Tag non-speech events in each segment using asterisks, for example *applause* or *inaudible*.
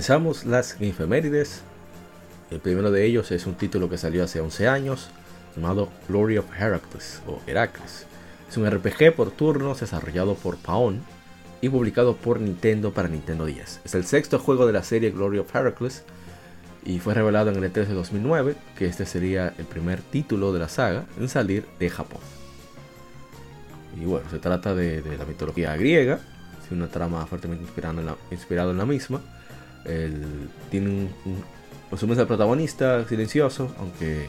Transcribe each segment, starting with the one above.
Comenzamos las efemérides. El primero de ellos es un título que salió hace 11 años, llamado Glory of Heracles o Heracles. Es un RPG por turnos desarrollado por Paon y publicado por Nintendo para Nintendo 10. Es el sexto juego de la serie Glory of Heracles y fue revelado en el E3 de 2009 que este sería el primer título de la saga en salir de Japón. Y bueno, se trata de, la mitología griega, una trama fuertemente inspirada en la misma tiene un, un, el protagonista silencioso, aunque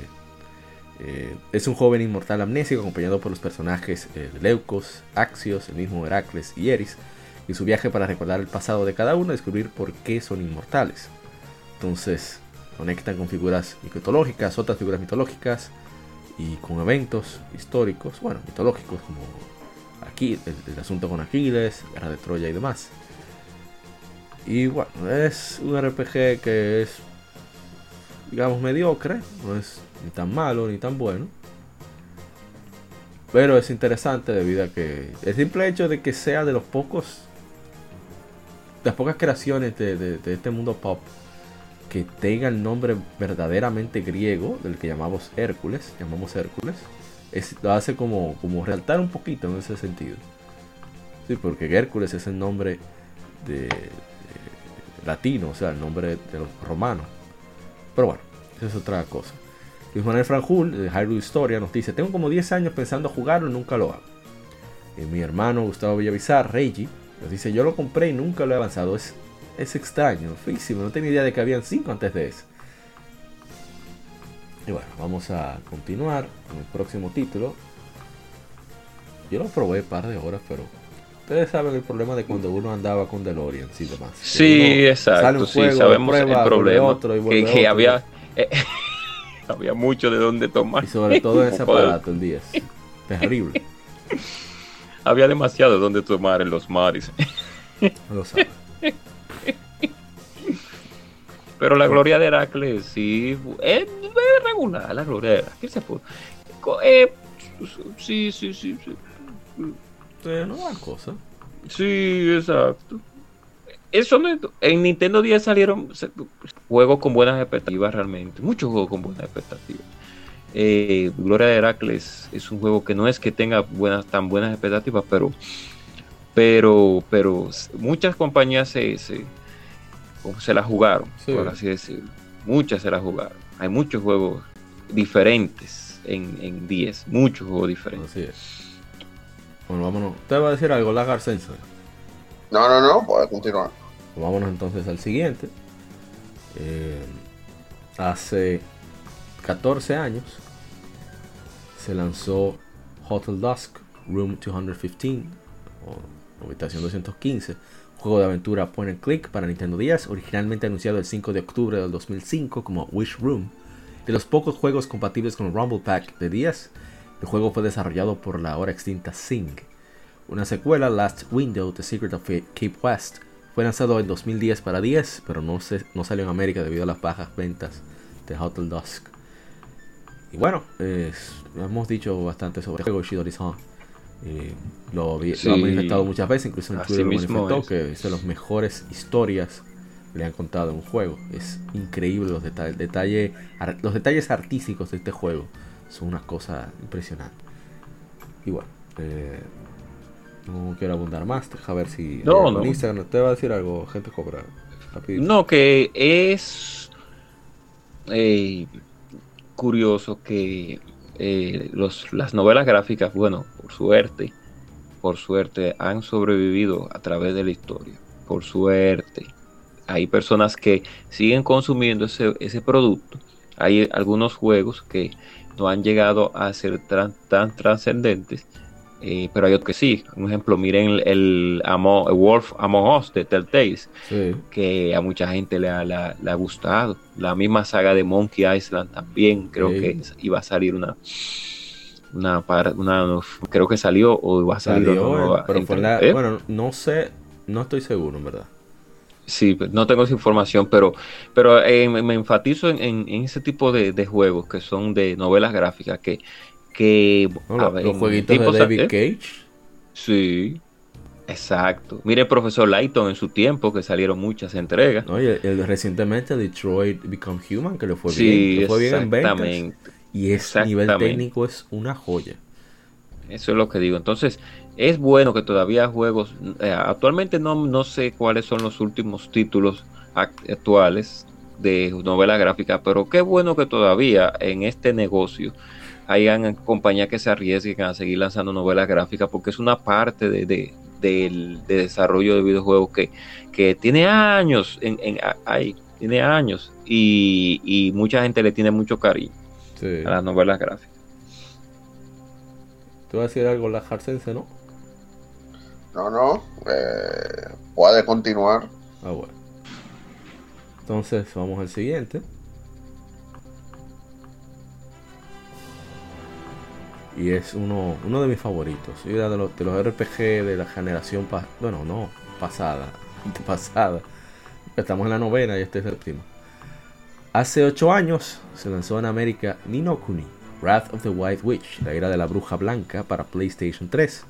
eh, es un joven inmortal amnésico acompañado por los personajes eh, Leucos, Axios, el mismo Heracles y Eris, y su viaje para recordar el pasado de cada uno y descubrir por qué son inmortales. Entonces conectan con figuras mitológicas, otras figuras mitológicas y con eventos históricos, bueno, mitológicos como aquí el, el asunto con Aquiles, Guerra de Troya y demás. Y bueno, es un RPG que es, digamos, mediocre. No es ni tan malo ni tan bueno. Pero es interesante debido a que el simple hecho de que sea de los pocos, de las pocas creaciones de, este mundo pop que tenga el nombre verdaderamente griego del que llamamos Hércules, llamamos Hércules, es, lo hace como, como resaltar un poquito en ese sentido. Sí, porque Hércules es el nombre de, latino, o sea, el nombre de los romanos. Pero bueno, eso es otra cosa. Luis Manuel Franjul, de Hyrule Historia, nos dice: Tengo como 10 años pensando jugarlo y nunca lo hago. Y mi hermano Gustavo Villavizar, Reiji, nos dice: Yo lo compré y nunca lo he avanzado. Es, es extraño, feísimo. No tenía idea de que habían 5 antes de ese. Y bueno, vamos a continuar con el próximo título. Yo lo probé un par de horas, pero Ustedes saben el problema de cuando uno andaba con DeLorean y demás. Sí, exacto. sí, sabemos el problema. que, había, eh, *laughs* había mucho de dónde tomar. Y sobre todo en ese *laughs* aparato el 10. Terrible. *laughs* había demasiado de dónde tomar en los mares. lo sabe. Pero la gloria de Heracles sí es, regular, la gloria de Heracles. Eh, sí, sí, sí, sí no cosa. Sí, exacto. Eso en Nintendo 10 salieron juegos con buenas expectativas realmente. Muchos juegos con buenas expectativas. Eh, Gloria de Heracles es un juego que no es que tenga buenas, tan buenas expectativas, pero pero pero muchas compañías se, se, se la jugaron, por así decirlo. Muchas se la jugaron. Hay muchos juegos diferentes en, en 10, muchos juegos diferentes. Así es. Bueno, vámonos. ¿Usted va a decir algo, Lagar Sensor? No, no, no, puede continuar. Vámonos entonces al siguiente. Eh, hace 14 años se lanzó Hotel Dusk Room 215 o Habitación 215, juego de aventura point and click para Nintendo 10, originalmente anunciado el 5 de octubre del 2005 como Wish Room. De los pocos juegos compatibles con Rumble Pack de 10, el juego fue desarrollado por la ahora extinta Sing. Una secuela, Last Window, The Secret of Cape West, fue lanzado en 2010 para 10, pero no, se, no salió en América debido a las bajas ventas de Hotel Dusk. Y bueno, hemos dicho bastante sobre el juego Shidori eh, lo, lo, hemos manifestado muchas veces, incluso en Twitter lo manifestó, que es de las mejores historias que le han contado en un juego. Es increíble los detalles, detalle, los detalles artísticos de este juego son una cosa impresionante. Y bueno, eh, no quiero abundar más, a ver si no, no. Instagram te va a decir algo, gente cobra. No, que es eh, curioso que eh, los, las novelas gráficas, bueno, por suerte, por suerte, han sobrevivido a través de la historia. Por suerte. Hay personas que siguen consumiendo ese, ese producto. Hay algunos juegos que no han llegado a ser tan trascendentes eh, pero hay otros que sí. Un ejemplo, miren el, Wolf Among Us de Telltales, que a mucha gente le ha, gustado. La misma saga de Monkey Island también, creo que iba a salir una. Una, una, creo que salió o iba a salir nueva ¿eh? bueno no sé no estoy seguro en verdad Sí, no tengo esa información, pero, pero eh, me, enfatizo en, ese tipo de, de, juegos que son de novelas gráficas, que que los jueguitos de David Cage. Sí, exacto. Mire, profesor Lighton en su tiempo, que salieron muchas entregas. Oye, el, recientemente Detroit Become Human, que le fue bien, le fue bien en ventas. Y ese nivel técnico es una joya. Eso es lo que digo. Entonces, es bueno que todavía juegos. Eh, actualmente no, no sé cuáles son los últimos títulos actuales de novela gráfica, pero qué bueno que todavía en este negocio hayan compañías que se arriesguen a seguir lanzando novelas gráficas porque es una parte de, del desarrollo de videojuegos que, que tiene años en, en ahí, tiene años y, mucha gente le tiene mucho cariño a las novelas gráficas. ¿Tú vas a decir algo la Jarcense, no? No, no, eh, puede continuar. Ah, bueno. Entonces vamos al siguiente. y es uno, uno de mis favoritos. de los, de los RPG de la generación, bueno, no, pasada, *laughs* pasada. Estamos en la novena y este es el primo. Hace 8 años se lanzó en América Nino Kuni, Wrath of the White Witch, la ira de la bruja blanca para PlayStation 3.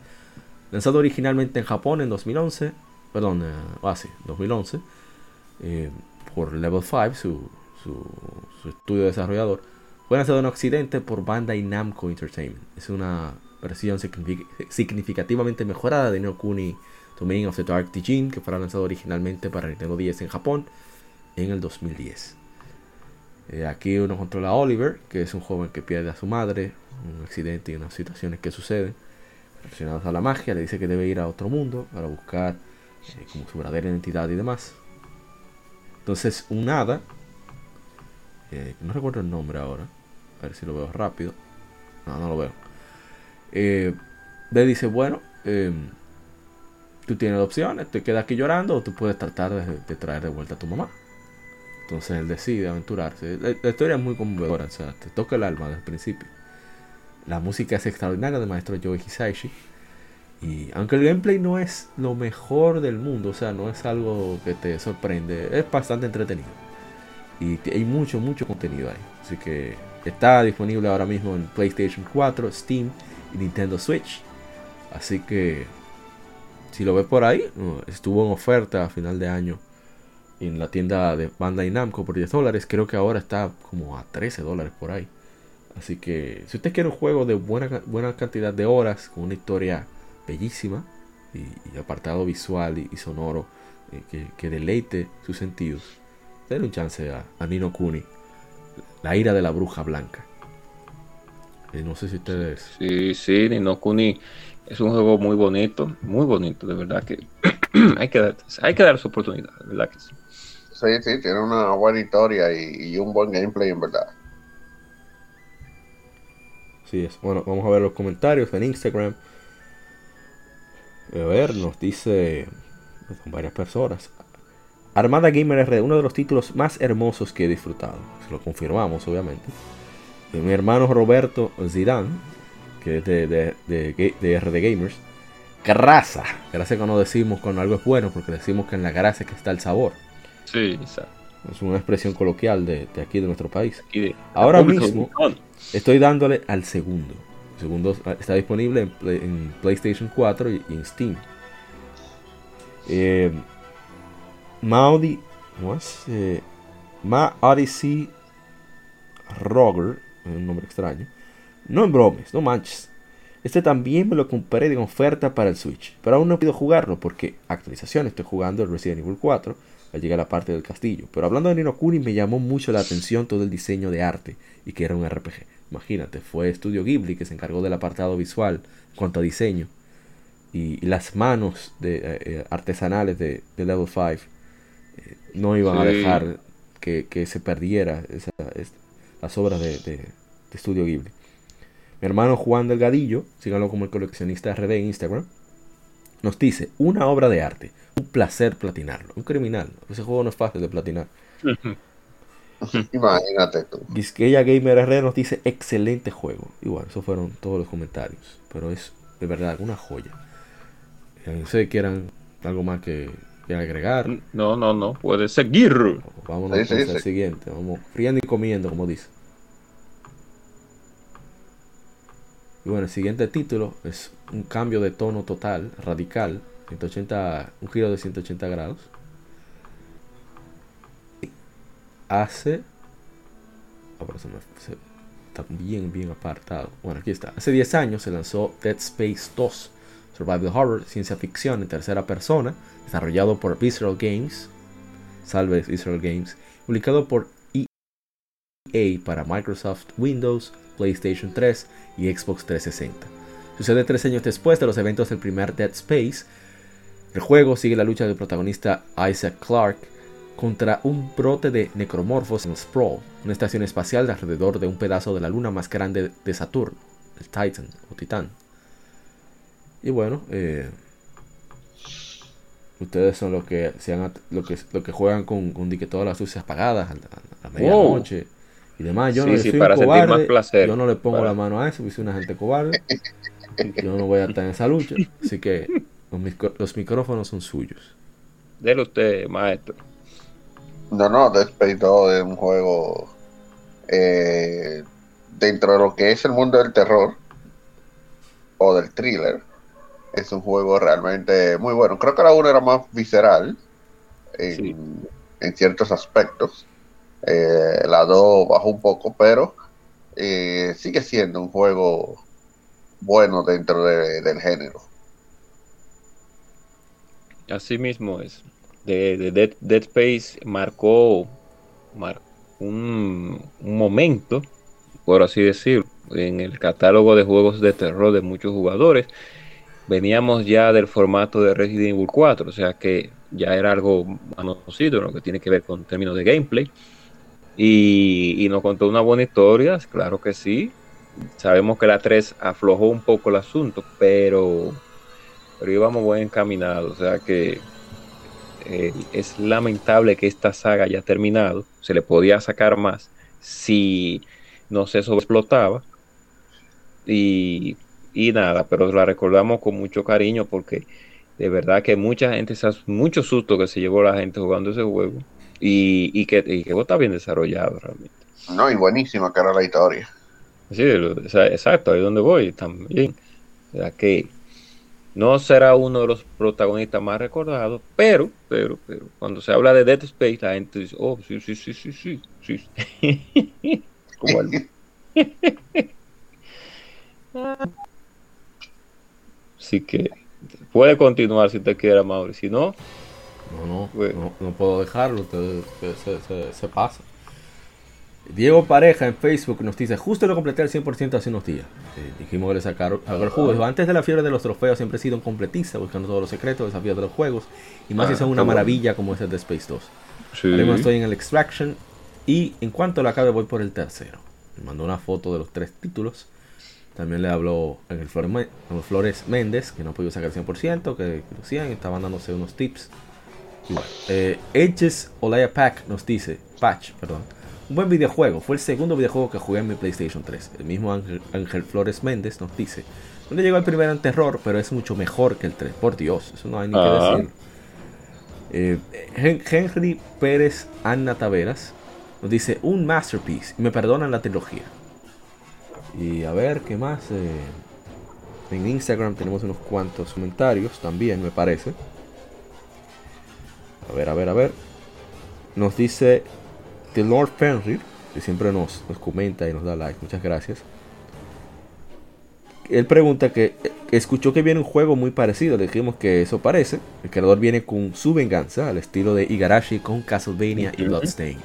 Lanzado originalmente en Japón en 2011, perdón, eh, ah, 2011, eh, por Level 5, su, estudio desarrollador fue lanzado en Occidente por Bandai Namco Entertainment. Es una versión significativamente mejorada de No Kuni Domain of the Dark Dijin, que fue lanzado originalmente para Nintendo 10 en Japón en el 2010. Eh, aquí uno controla a Oliver, que es un joven que pierde a su madre, un accidente y unas situaciones que suceden relacionadas a la magia. Le dice que debe ir a otro mundo para buscar eh, como su verdadera identidad y demás. Entonces, un hada, eh, no recuerdo el nombre ahora, a ver si lo veo rápido. No, no lo veo. Eh, le dice, bueno, em, tú tienes opciones, te quedas aquí llorando o tú puedes tratar de, traer de vuelta a tu mamá. Entonces él decide aventurarse. La, historia es muy conmovedora, o sea, te toca el alma desde el principio. La música es extraordinaria del maestro Joe Hisaishi. Y aunque el gameplay no es lo mejor del mundo, o sea, no es algo que te sorprende, es bastante entretenido. Y hay mucho, mucho contenido ahí. Así que Está disponible ahora mismo en PlayStation 4, Steam y Nintendo Switch. Así que si lo ves por ahí, estuvo en oferta a final de año en la tienda de Bandai Namco por 10 dólares. Creo que ahora está como a 13 dólares por ahí. Así que si usted quiere un juego de buena, buena cantidad de horas, con una historia bellísima y, apartado visual y, sonoro eh, que, deleite sus sentidos, denle un chance a, a Nino Kuni. La ira de la bruja blanca. Y no sé si ustedes. Sí, sí, Nino Kuni es un juego muy bonito, muy bonito, de verdad que *clears throat* hay que dar, hay que dar su oportunidad, verdad que sí. Sí, sí, tiene una buena historia y, un buen gameplay en verdad. Sí es. Bueno, vamos a ver los comentarios en Instagram. A ver, nos dice son varias personas. Armada Gamer R, uno de los títulos más hermosos que he disfrutado. Se lo confirmamos, obviamente. De mi hermano Roberto Zidane, que es de, de, de, RD Gamers. Grasa. Gracias cuando decimos cuando algo es bueno, porque decimos que en la grasa que está el sabor. Sí, exacto. Es una expresión coloquial de, aquí de nuestro país. Ahora mismo estoy dándole al segundo. El segundo está disponible en, PlayStation 4 y, en Steam. Eh, Maudi, ¿cómo es? Eh, Ma Odyssey Roger, un nombre extraño. No en bromes, no manches. Este también me lo compré de oferta para el Switch, pero aún no he podido jugarlo porque actualización estoy jugando el Resident Evil 4 al llegar a la parte del castillo. Pero hablando de Nino Kuni me llamó mucho la atención todo el diseño de arte y que era un RPG. Imagínate, fue Studio Ghibli que se encargó del apartado visual en cuanto a diseño. y, las manos de, eh, eh, artesanales de, Level 5 eh, no iban a dejar que, se perdiera esa, las obras de, de, Studio Ghibli. Mi hermano Juan Delgadillo, síganlo como el coleccionista RD en Instagram, nos dice, una obra de arte, un placer platinarlo, un criminal, ese juego no es fácil de platinar. Imagínate tú. Gisqueya Gamer RD nos dice, excelente juego. Igual, esos fueron todos los comentarios, pero es de verdad una joya. No sé, quieran algo más que, agregar. No, no, no, puede seguir. Vámonos al siguiente. Vamos friando y comiendo, como dice. Y bueno, el siguiente título es un cambio de tono total, radical, 180, un giro de 180 grados. Hace. Me, está bien, bien apartado. Bueno, aquí está. Hace 10 años se lanzó Dead Space 2 survival horror, ciencia ficción en tercera persona, desarrollado por Visceral Games, salve Visceral Games, publicado por EA para Microsoft Windows, PlayStation 3 y Xbox 360. Sucede tres años después de los eventos del primer Dead Space. El juego sigue la lucha del protagonista Isaac Clarke contra un brote de necromorfos en Sprawl, una estación espacial alrededor de un pedazo de la luna más grande de Saturno, el Titan o Titán. Y bueno, eh, ustedes son los que sean lo que lo que juegan con, con todas las luces apagadas a la, medianoche y demás. Yo no le para un cobarde, placer, yo no le pongo la mano a eso, porque soy una gente cobarde. yo no voy a estar en esa lucha. Así que los, los micrófonos son suyos. Dele usted, maestro. No, no, 2 es un juego eh, dentro de lo que es el mundo del terror o del thriller es un juego realmente muy bueno. Creo que la 1 era más visceral en, ciertos aspectos. Eh, la 2 bajó un poco, pero eh, sigue siendo un juego bueno dentro del género. Así mismo es. De, Dead, Space marcó, un, momento, por así decirlo, en el catálogo de juegos de terror de muchos jugadores veníamos ya del formato de Resident Evil 4, o sea que ya era algo conocido, lo que tiene que ver con términos de gameplay. Y, nos contó una buena historia, claro que sí. Sabemos que la 3 aflojó un poco el asunto, pero, pero íbamos buen encaminados, o sea que eh, es lamentable que esta saga haya terminado. Se le podía sacar más si no se sobreexplotaba. Y y nada, pero la recordamos con mucho cariño porque de verdad que mucha gente, mucho susto que se llevó la gente jugando ese juego y, y que, y que está bien desarrollado realmente. No, y buenísima que era la historia. Sí, exacto, ahí es donde voy también. O sea que no será uno de los protagonistas más recordados, pero, pero, pero, cuando se habla de Dead Space, la gente dice, oh, sí, sí, sí, sí, sí, sí. *laughs* Como el... Así que puede continuar si usted quiere, Mauri. Si no, no, no, no, puedo dejarlo, se, pasa. Diego Pareja en Facebook nos dice, justo lo completé al 100% hace unos días. Eh, dijimos que le sacaron el juego. Antes de la fiebre de los trofeos siempre he sido un completista, buscando todos los secretos, desafíos de los juegos. Y más si son una maravilla como es el de Space 2. Sí. estoy en el Extraction. Y en cuanto lo acabe voy por el tercero. Me mandó una foto de los tres títulos. También le habló en el Flores, Méndez, que no pudo sacar el 100%, que lo hacían, estaban dándose unos tips. Igual. Eh, Edges Olaya Pack nos dice, Patch, perdón. Un buen videojuego, fue el segundo videojuego que jugué en mi PlayStation 3. El mismo Ángel, Flores Méndez nos dice, no le llegó el primero en terror, pero es mucho mejor que el 3. Por Dios, eso no hay ni que ah. decir. Eh, Henry Pérez Anna Taveras nos dice, un masterpiece, me perdonan la trilogía. Y a ver, ¿qué más? Eh, en Instagram tenemos unos cuantos comentarios también, me parece. A ver, a ver, a ver. Nos dice The Lord Fenrir, que siempre nos, nos comenta y nos da like. Muchas gracias. Él pregunta que, escuchó que viene un juego muy parecido. Le dijimos que eso parece. El creador viene con su venganza al estilo de Igarashi con Castlevania y Bloodstained.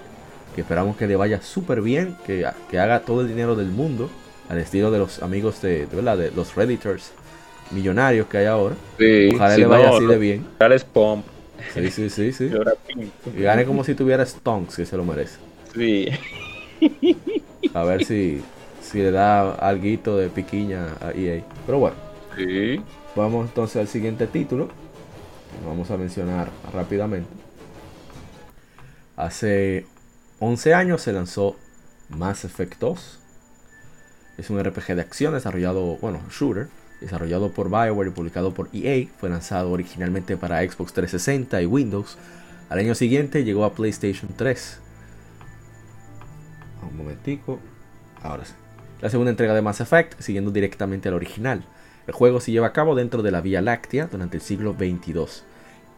Que esperamos que le vaya súper bien, que, que haga todo el dinero del mundo al estilo de los amigos de, de, los Redditors millonarios que hay ahora. Sí, Ojalá si le vaya no, así de bien. Alex Pomp. Sí, sí, sí, sí. *laughs* Y gane como si tuviera Stonks, que se lo merece. Sí. A ver si, si le da alguito de piquiña a EA. Pero bueno, Sí. vamos entonces al siguiente título. Vamos a mencionar rápidamente. Hace 11 años se lanzó Mass Effect 2. Es un RPG de acción desarrollado, bueno, shooter, desarrollado por BioWare y publicado por EA. Fue lanzado originalmente para Xbox 360 y Windows. Al año siguiente llegó a PlayStation 3. Un momentico. Ahora sí. La segunda entrega de Mass Effect, siguiendo directamente al original. El juego se lleva a cabo dentro de la Vía Láctea durante el siglo 22,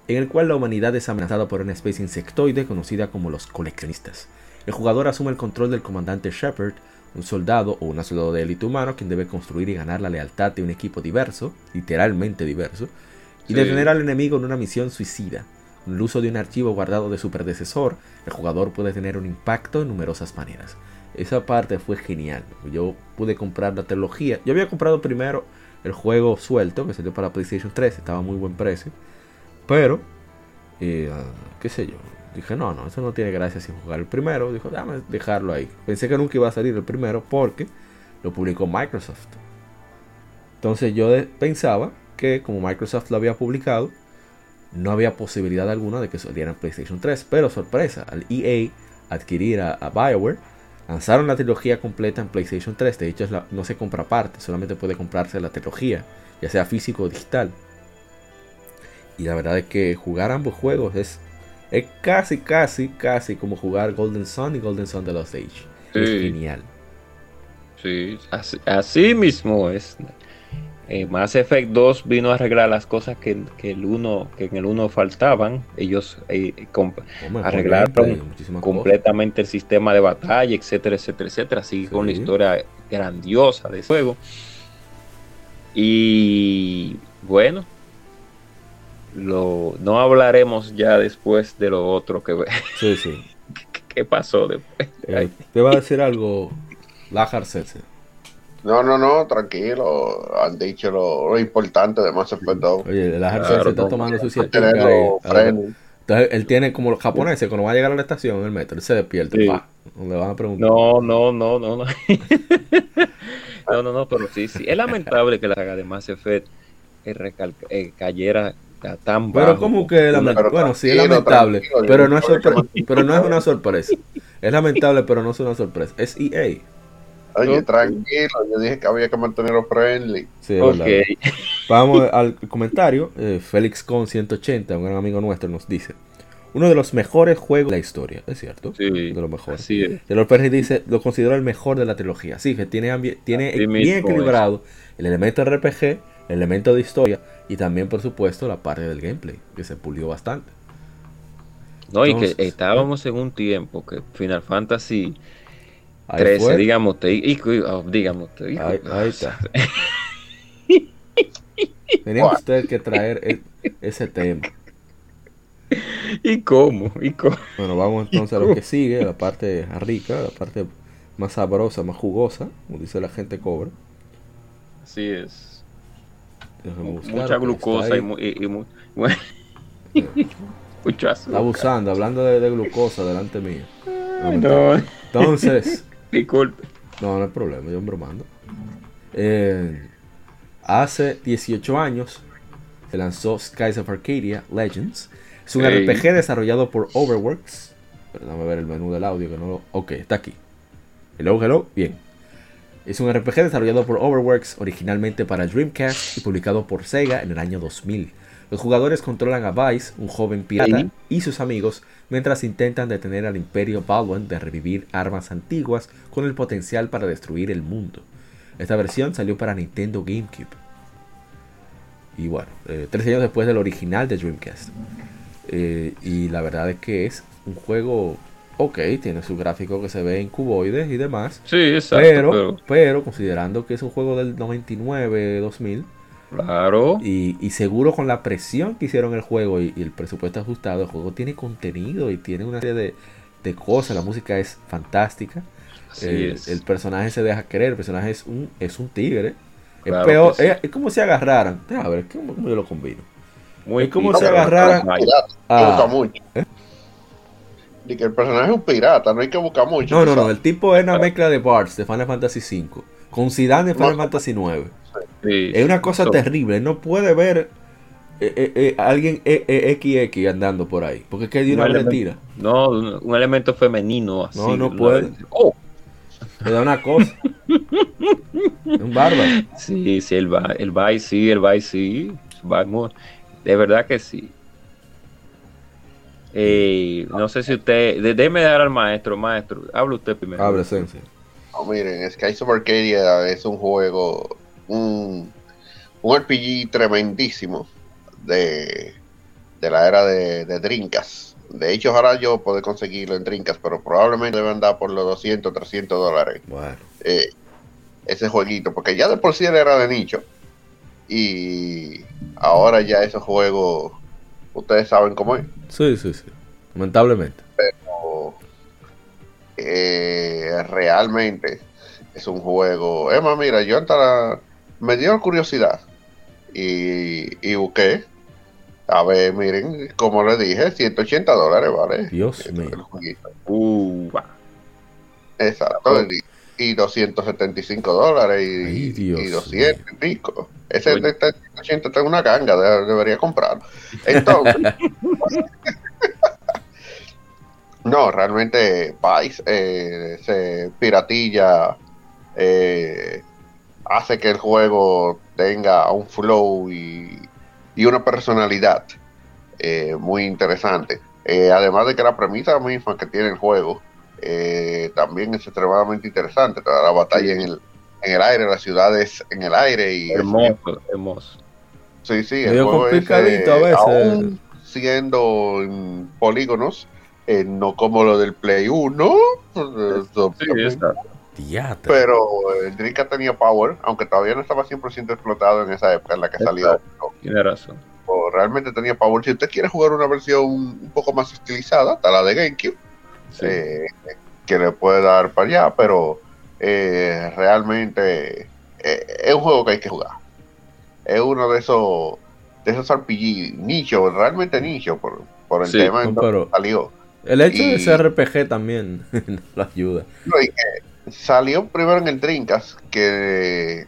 en el cual la humanidad es amenazada por una especie insectoide conocida como los coleccionistas. El jugador asume el control del comandante Shepard, un soldado o un soldado de élite humano quien debe construir y ganar la lealtad de un equipo diverso, literalmente diverso, y Sí. detener al enemigo en una misión suicida. Con el uso de un archivo guardado de su predecesor, el jugador puede tener un impacto en numerosas maneras. Esa parte fue genial. Yo pude comprar la trilogía. Yo había comprado primero el juego suelto que salió para PlayStation 3, estaba a muy buen precio. Pero, eh, ah, qué sé yo, dije, no, no, eso no tiene gracia sin jugar el primero. Dijo, déjame dejarlo ahí. Pensé que nunca iba a salir el primero porque lo publicó Microsoft. Entonces yo pensaba que como Microsoft lo había publicado, no había posibilidad alguna de que saliera en PlayStation 3. Pero sorpresa, al EA adquirir a, BioWare, lanzaron la trilogía completa en PlayStation 3. De hecho, la- no se compra aparte, solamente puede comprarse la trilogía, ya sea físico o digital. Y la verdad es que jugar ambos juegos es, es casi, casi, casi como jugar Golden Sun y Golden Sun de los Age. Es Sí. genial. Sí, así, así mismo es. Eh, Mass Effect 2 vino a arreglar las cosas que, que el uno, que en el 1 faltaban. Ellos eh, Arreglaron cosas. completamente el sistema de batalla, etcétera, etcétera, etcétera. Sigue con la Sí. historia grandiosa de juego. Y bueno, lo, no hablaremos ya después de lo otro que, Sí, sí. *laughs* que pasó después. Eh, te va a decir algo, Lajar. No, no, no, tranquilo. Han dicho lo, lo importante de Mass Effect 2. Oye, Lajar Claro, está no, tomando su siesta. Entonces él tiene como los japoneses, cuando va a llegar a la estación, en el metro, él se despierta. Sí. pa, le van a preguntar. No, no, no, no, no. *laughs* no, no, no, pero sí, sí. Es lamentable que la saga de Mass Effect eh, recalca- eh, cayera tan Pero como que lamentable. Pero Bueno, sí es lamentable, tranquilo, pero no es pero no es una sorpresa. Es lamentable, pero no es una sorpresa. Es EA. Oye, tranquilo, yo dije que había que mantenerlo friendly. Sí, es Ok, verdad. Vamos al comentario. Eh, Félix Con 180, un gran amigo nuestro, nos dice: Uno de los mejores juegos de la historia. Es cierto. sí, De los mejores. así es. Taylor Perry dice, lo considero el mejor de la trilogía. Sí, que tiene, tiene bien equilibrado el elemento RPG, el elemento de historia y también, por supuesto, la parte del gameplay, que se pulió bastante. No, y que estábamos en un tiempo que Final Fantasy Ahí 13, fue. digamos, y- oh, usted, hijo, Ahí, ahí está. *laughs* Tenía usted que traer e- ese tema. ¿Y cómo? ¿Y cómo? Bueno, vamos entonces a lo que sigue, la parte rica, la parte más sabrosa, más jugosa, como dice la gente cobra. Así es. Mucha glucosa y, y- y mu- *laughs* mucho azúcar. Abusando, hablando de, de glucosa delante mío. No, Entonces, *laughs* disculpe. No, no hay problema, yo bromando. Eh, hace 18 años se lanzó Skies of Arcadia Legends. Es un Ey. RPG desarrollado por Overworks. Pero Déjame ver el menú del audio que no lo. Ok, está aquí. Hello, hello. Bien. Es un RPG desarrollado por Overworks originalmente para Dreamcast y publicado por Sega en el año 2000. Los jugadores controlan a Vice, un joven pirata, y sus amigos mientras intentan detener al Imperio Balwan de revivir armas antiguas con el potencial para destruir el mundo. Esta versión salió para Nintendo GameCube. Y bueno, eh, tres años después del original de Dreamcast. Eh, y la verdad es que es un juego ok, tiene su gráfico que se ve en cuboides y demás. Sí, exacto. Pero, pero, pero considerando que es un juego del 99, 2000, claro. y, y seguro con la presión que hicieron el juego y, y el presupuesto ajustado, el juego tiene contenido y tiene una serie de, de cosas, la música es fantástica, Así el, es. el personaje se deja querer, el personaje es un, es un tigre, Es Claro peor, que sí. es, es como si agarraran. A ver, ¿cómo, cómo yo lo combino? Muy es como si agarraran- Ah. hay que el personaje es un pirata, no hay que buscar mucho. No, no, no. El tipo es una mezcla de Barts de Final Fantasy V con Zidane de Final No. Fantasy IX. sí, Es una cosa so- terrible. No puede ver eh, eh, eh, alguien eh, eh, XX andando por ahí. Porque es que de una Un vez le elemento- tira. No, un, elemento femenino así. No, no puede. vez. Oh, Le da una cosa. Es un bárbaro. sí, sí, el va, el sí, el y sí. De verdad que sí. Eh, no sé si usted. Déjeme dar al maestro, maestro. Habla usted primero. Abre, Sensei. No, miren, Skies of Arcadia es un juego, un, un RPG tremendísimo de, de la era de, de Drinkas. De hecho, ahora yo puedo conseguirlo en Drinkas, pero probablemente debe andar por los 200, 300 dólares Bueno. eh, ese jueguito, porque ya de por sí él era de nicho. Y ahora ya esos juegos, ustedes saben cómo es. Sí, sí, sí. Lamentablemente. o, eh, realmente es un juego. Emma, mira, yo hasta me dio curiosidad y, y busqué. A ver, miren, como les dije, 180 dólares, ¿vale? Dios mío. Uh. Exacto. Y, y 275 dólares y, Ay, Dios y 200 y pico. Ese de este 180 está en una ganga, de- debería comprarlo. Entonces, *laughs* no, realmente Vice eh, se piratilla eh, hace que el juego tenga un flow y, y una personalidad eh, muy interesante. Eh, además de que la premisa misma que tiene el juego eh, también es extremadamente interesante. Toda la batalla en el, en el aire, las ciudades en el aire y Hermoso, hermoso. Sí, sí, Medio juego es, a eh, veces. aún siendo en polígonos, eh, no como lo del Play 1, eh, Sí, exacto. Pero el Drinka tenía power, aunque todavía no estaba 100% explotado en esa época en la que salió. Exacto. Tiene razón. pero realmente tenía power. Si usted quiere jugar una versión un poco más estilizada, está la de GameCube, Sí. eh, que le puede dar para allá, pero eh, realmente eh, es un juego que hay que jugar. Es uno de esos de esos RPG nicho, realmente nicho por, por el Sí, tema en pero- salió. El hecho de ser RPG también *laughs* lo ayuda. No, y que salió primero en el Dreamcast, que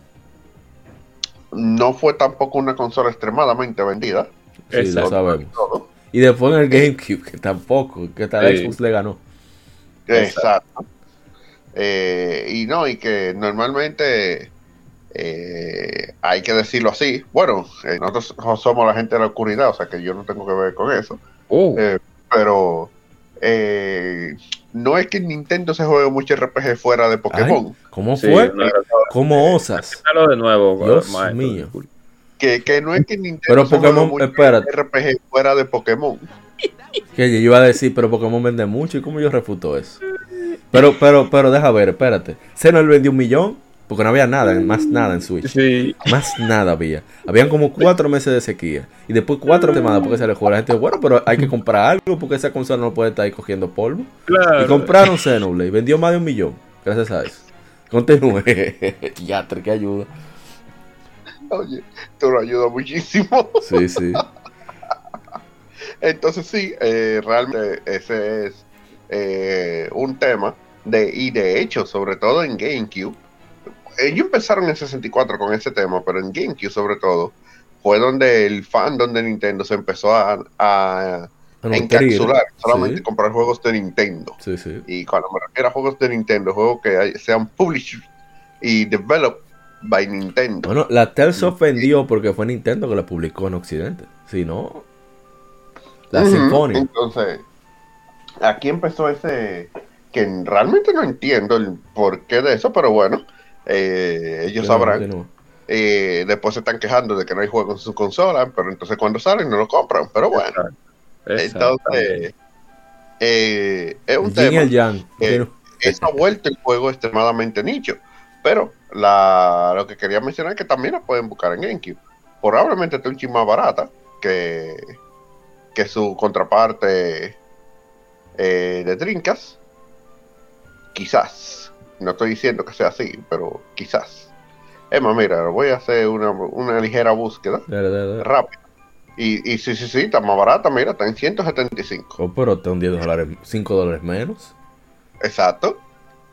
no fue tampoco una consola extremadamente vendida. Sí, lo sabemos. Todo. Y después en el GameCube, que tampoco, que tal Sí. Xbox le ganó. Exacto. Eh, y no, y que normalmente eh, hay que decirlo así. Bueno, eh, nosotros somos la gente de la oscuridad, o sea que yo no tengo que ver con eso. Oh, Eh, pero eh, no es que Nintendo se juegue mucho RPG fuera de Pokémon. ¿Cómo sí, fue? no, ¿Cómo osas? De nuevo, Dios maestro. mío. Que, que no es que Nintendo Pero se juegue Pokémon, mucho espérate. RPG fuera de Pokémon. *laughs* Que yo iba a decir, pero Pokémon vende mucho. ¿Y cómo yo refuto eso? Pero, pero, pero deja ver, espérate. Xenoblade vendió un millón porque no había nada, más nada en Switch. Sí, Más nada había. Habían como cuatro meses de sequía. Y después cuatro semanas porque se le jugó. La gente, bueno, pero hay que comprar algo porque esa consola no puede estar ahí cogiendo polvo. claro. Y compraron Xenoblade y vendió más de un millón. Gracias a eso. Continúe. *laughs* Yatre, que ayuda. Oye, te lo ayuda muchísimo. Sí, sí. Entonces sí, eh, realmente ese es eh, un tema de y de hecho, sobre todo en GameCube, ellos empezaron en 64 con ese tema, pero en GameCube sobre todo fue donde el fandom de Nintendo se empezó a, a A nutrir. encapsular, solamente Sí. comprar juegos de Nintendo. Sí, sí. Y cuando me refiero a juegos de Nintendo, juegos que hay- sean published y developed by Nintendo. Bueno, la Telsoft vendió porque fue Nintendo que la publicó en Occidente. Si no, la Ujú. Symphony. Entonces, aquí empezó ese que realmente no entiendo el porqué de eso, pero bueno, eh, ellos sabrán. Eh, después se están quejando de que no hay juegos en su consola, pero entonces cuando salen no lo compran. Pero bueno, Exacto. entonces eh, es un tema. el yang. Eh, Continúa. Eso ha vuelto el juego extremadamente nicho. Pero la, lo que quería mencionar es que también la pueden buscar en GameCube. Probablemente esté un chin más barata que, que su contraparte eh, de Drinkas. Quizás. No estoy diciendo que sea así, pero quizás. Emma, mira, voy a hacer una, una ligera búsqueda Dale, dale, dale. rápida. Y, y sí, sí, sí, está más barata, mira, está en 175. Oh, pero está un 10 dólares, 5 dólares menos. Exacto.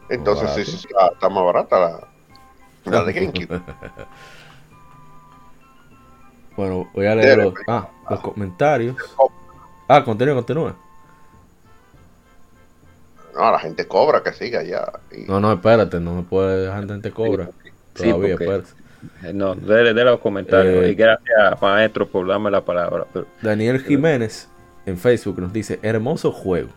Entonces, sí, sí, está, está más barata la, la de *laughs* GameCube. Bueno, voy a leer los, pues. ah, los comentarios. Ah, continúa, continúa. No, la gente cobra que siga ya. Y- No, no, espérate, no me puede dejar la gente cobra. Sí, Todavía, porque- espérate. Eh, No, de, de los comentarios. Eh, y gracias, maestro, por darme la palabra. Pero, Daniel Jiménez en Facebook nos dice, hermoso juego.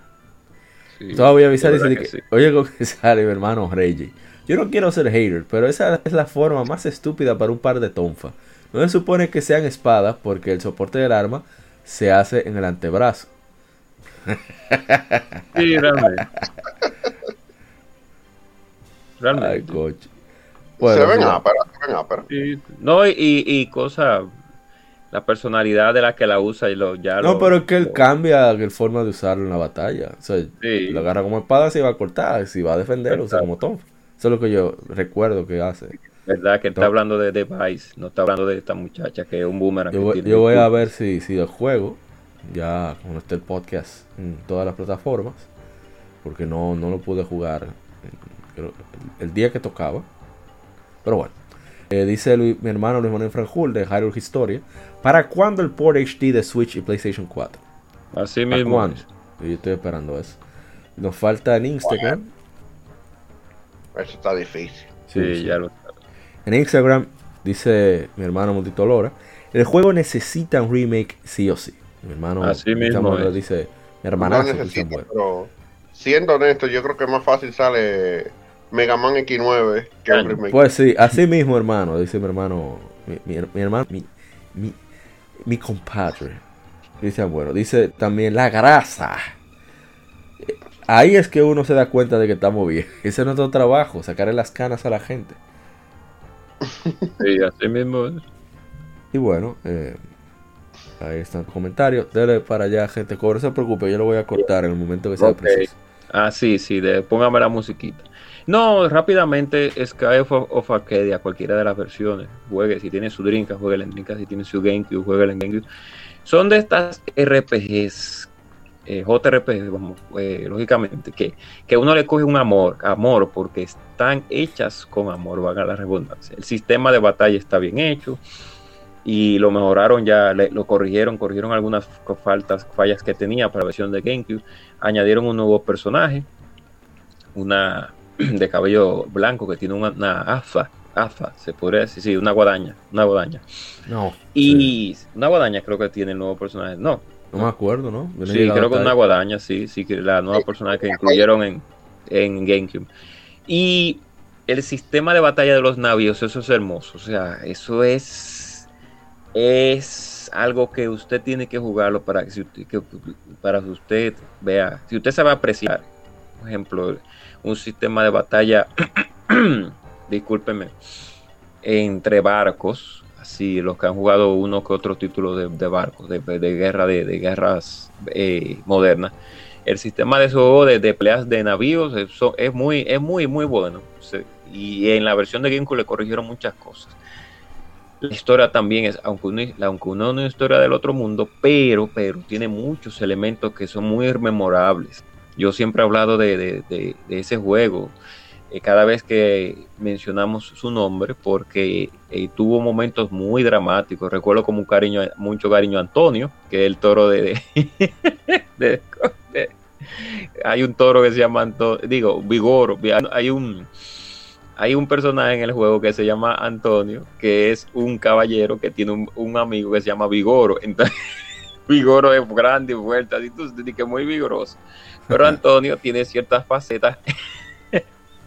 sí, Todavía avisar dice que, que sí. oye con que *laughs* sale mi hermano Reggie. Yo no quiero ser hater, pero esa es la forma más estúpida para un par de tonfa. No se supone que sean espadas porque el soporte del arma se hace en el antebrazo. *laughs* Sí, realmente. Ay, Realmente. coche. se Bueno, ven áperas, se ven áperas. Sí. No, y, y, cosa, la personalidad de la que la usa y lo ya No, lo- pero es que él lo- cambia la forma de usarlo en la batalla. O sea, Sí. lo agarra como espada, se va a cortar. Si va a defender, lo usa como tonfa. Eso es lo que yo recuerdo que hace. ¿Verdad? Que está No. hablando de, de Vice, no está hablando de esta muchacha que es un boomerang. Yo que voy, tiene- yo voy a ver si, si el juego, ya cuando esté el podcast en todas las plataformas, porque no, no lo pude jugar creo, el, el día que tocaba. Pero bueno, Eh, dice Luis- mi hermano Luis Manuel Franjul de Hyrule Historia. ¿Para cuándo el port HD de Switch y PlayStation 4? Así ¿Para mismo. cuándo? Yo estoy esperando eso. Nos falta en Instagram. Eso está difícil. Sí, sí. ya lo En Instagram dice mi hermano Multitolora, el juego necesita un remake sí o sí. Mi hermano Así mismo es. dice, mi No pero siendo honesto, yo creo que más fácil sale Mega Man X9 que un remake. Pues sí, así mismo hermano, dice mi hermano, mi, mi- mi hermano, mi, mi, mi compadre, Cristian Bueno. Dice también la grasa. Eh, Ahí es que uno se da cuenta de que estamos bien. *laughs* Ese es nuestro trabajo, sacarle las canas a la gente. *laughs* Sí, así mismo. es. Y bueno, eh, ahí están los comentarios. Dele para allá, gente. Cobre, no se preocupe, yo lo voy a cortar en el momento que sea Ok. preciso. Ah, sí, sí, de, póngame la musiquita. No, rápidamente, Sky of, of Arcadia, cualquiera de las versiones. Juegue, si tiene su Drinka, juegue en Drinka, si tiene su GameCube, juegue en GameCube. Son de estas RPGs, eh, eh, lógicamente, que, que uno le coge un amor, amor, porque están hechas con amor, valga la redundancia. El sistema de batalla está bien hecho y lo mejoraron ya, le- lo corrigieron, corrigieron algunas faltas, fallas que tenía para la versión de GameCube añadieron un nuevo personaje, una *clears throat* de cabello blanco que tiene una, una afa, afa, se podría decir, sí, una guadaña, una guadaña. No, Y una guadaña creo que tiene el nuevo personaje, no, no me acuerdo, ¿no? Sí, creo que una guadaña, sí, sí, la nueva personaje que incluyeron en, en GameCube. Y el sistema de batalla de los navíos, eso es hermoso, o sea, eso es, es algo que usted tiene que jugarlo para que, si usted- que- para que usted vea, si usted sabe apreciar, por ejemplo, un sistema de batalla, *clears throat* discúlpeme, entre barcos, así los que han jugado uno que otro título de, barcos, de, guerra, de, guerras eh, modernas. El sistema de juego de, de peleas de navíos es muy, es muy, muy bueno. Y en la versión de GameCube le corrigieron muchas cosas. La historia también es, aunque uno, aunque uno no es una historia del otro mundo, pero, pero tiene muchos elementos que son muy memorables. Yo siempre he hablado de ese juego eh, cada vez que mencionamos su nombre porque eh, tuvo momentos muy dramáticos. Recuerdo como un cariño, mucho cariño a Antonio, que es el toro de... de- *laughs* de- de- hay un toro que se llama Antonio, digo, Vigoro, hay un... Hay un personaje en el juego que se llama Antonio, que es un caballero que tiene un, un amigo que se llama Vigoro. Entonces, *laughs* Vigoro es grande y fuerte, así tú que muy vigoroso. Pero Antonio tiene ciertas facetas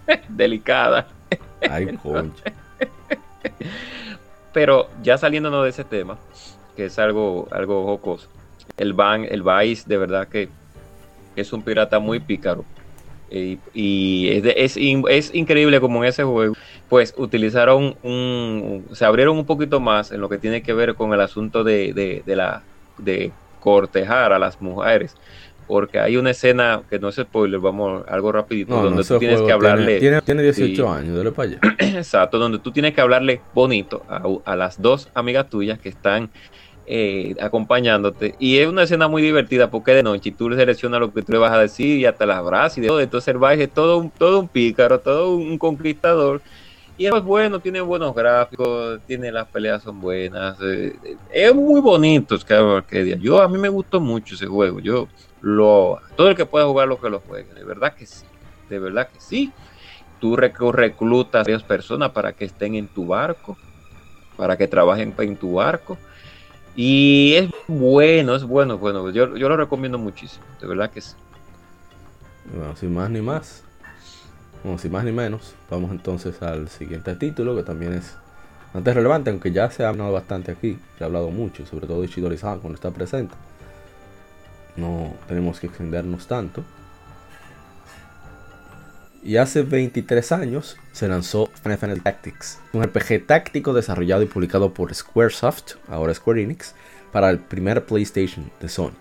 *laughs* Ay, *laughs* concha. Pero ya saliéndonos de ese tema, que es algo, algo jocoso, el Van, el Vice, de verdad que es un pirata muy pícaro. Y, y es, de- es, in- es increíble como en ese juego, pues utilizaron un, se abrieron un poquito más en lo que tiene que ver con el asunto de, de, de la de cortejar a las mujeres, porque hay una escena que no es spoiler, vamos algo rapidito, No, no, donde ese tú tienes juego que hablarle, Tiene, tiene, tiene 18 Sí. años, dale para allá. *clears throat* exacto, donde tú tienes que hablarle bonito a, a las dos amigas tuyas que están eh, acompañándote. Y es una escena muy divertida porque de noche y tú le seleccionas lo que tú le vas a decir y hasta las abrazas y de todo. Entonces el baile es todo un, todo un pícaro, todo un conquistador. Y es bueno, tiene buenos gráficos, tiene las peleas son buenas. eh, eh, es muy bonito Skyward Arcadia. Yo a mí me gustó mucho ese juego. Yo lo todo el que pueda jugar lo que lo juegue, de verdad que sí. De verdad que sí. Tú rec- reclutas a varias personas para que estén en tu barco, para que trabajen en tu barco. Y es bueno, es bueno, bueno. Yo, yo lo recomiendo muchísimo, de verdad que sí. Bueno, sin más ni más. Bueno, sin más ni menos. Vamos entonces al siguiente título, que también es bastante relevante, aunque ya se ha hablado bastante aquí. Se ha hablado mucho, sobre todo de Ishidori-san cuando está presente. No tenemos que extendernos tanto. Y hace 23 años se lanzó Final Fantasy Tactics, un RPG táctico desarrollado y publicado por Squaresoft, ahora Square Enix, para el primer PlayStation de Sony.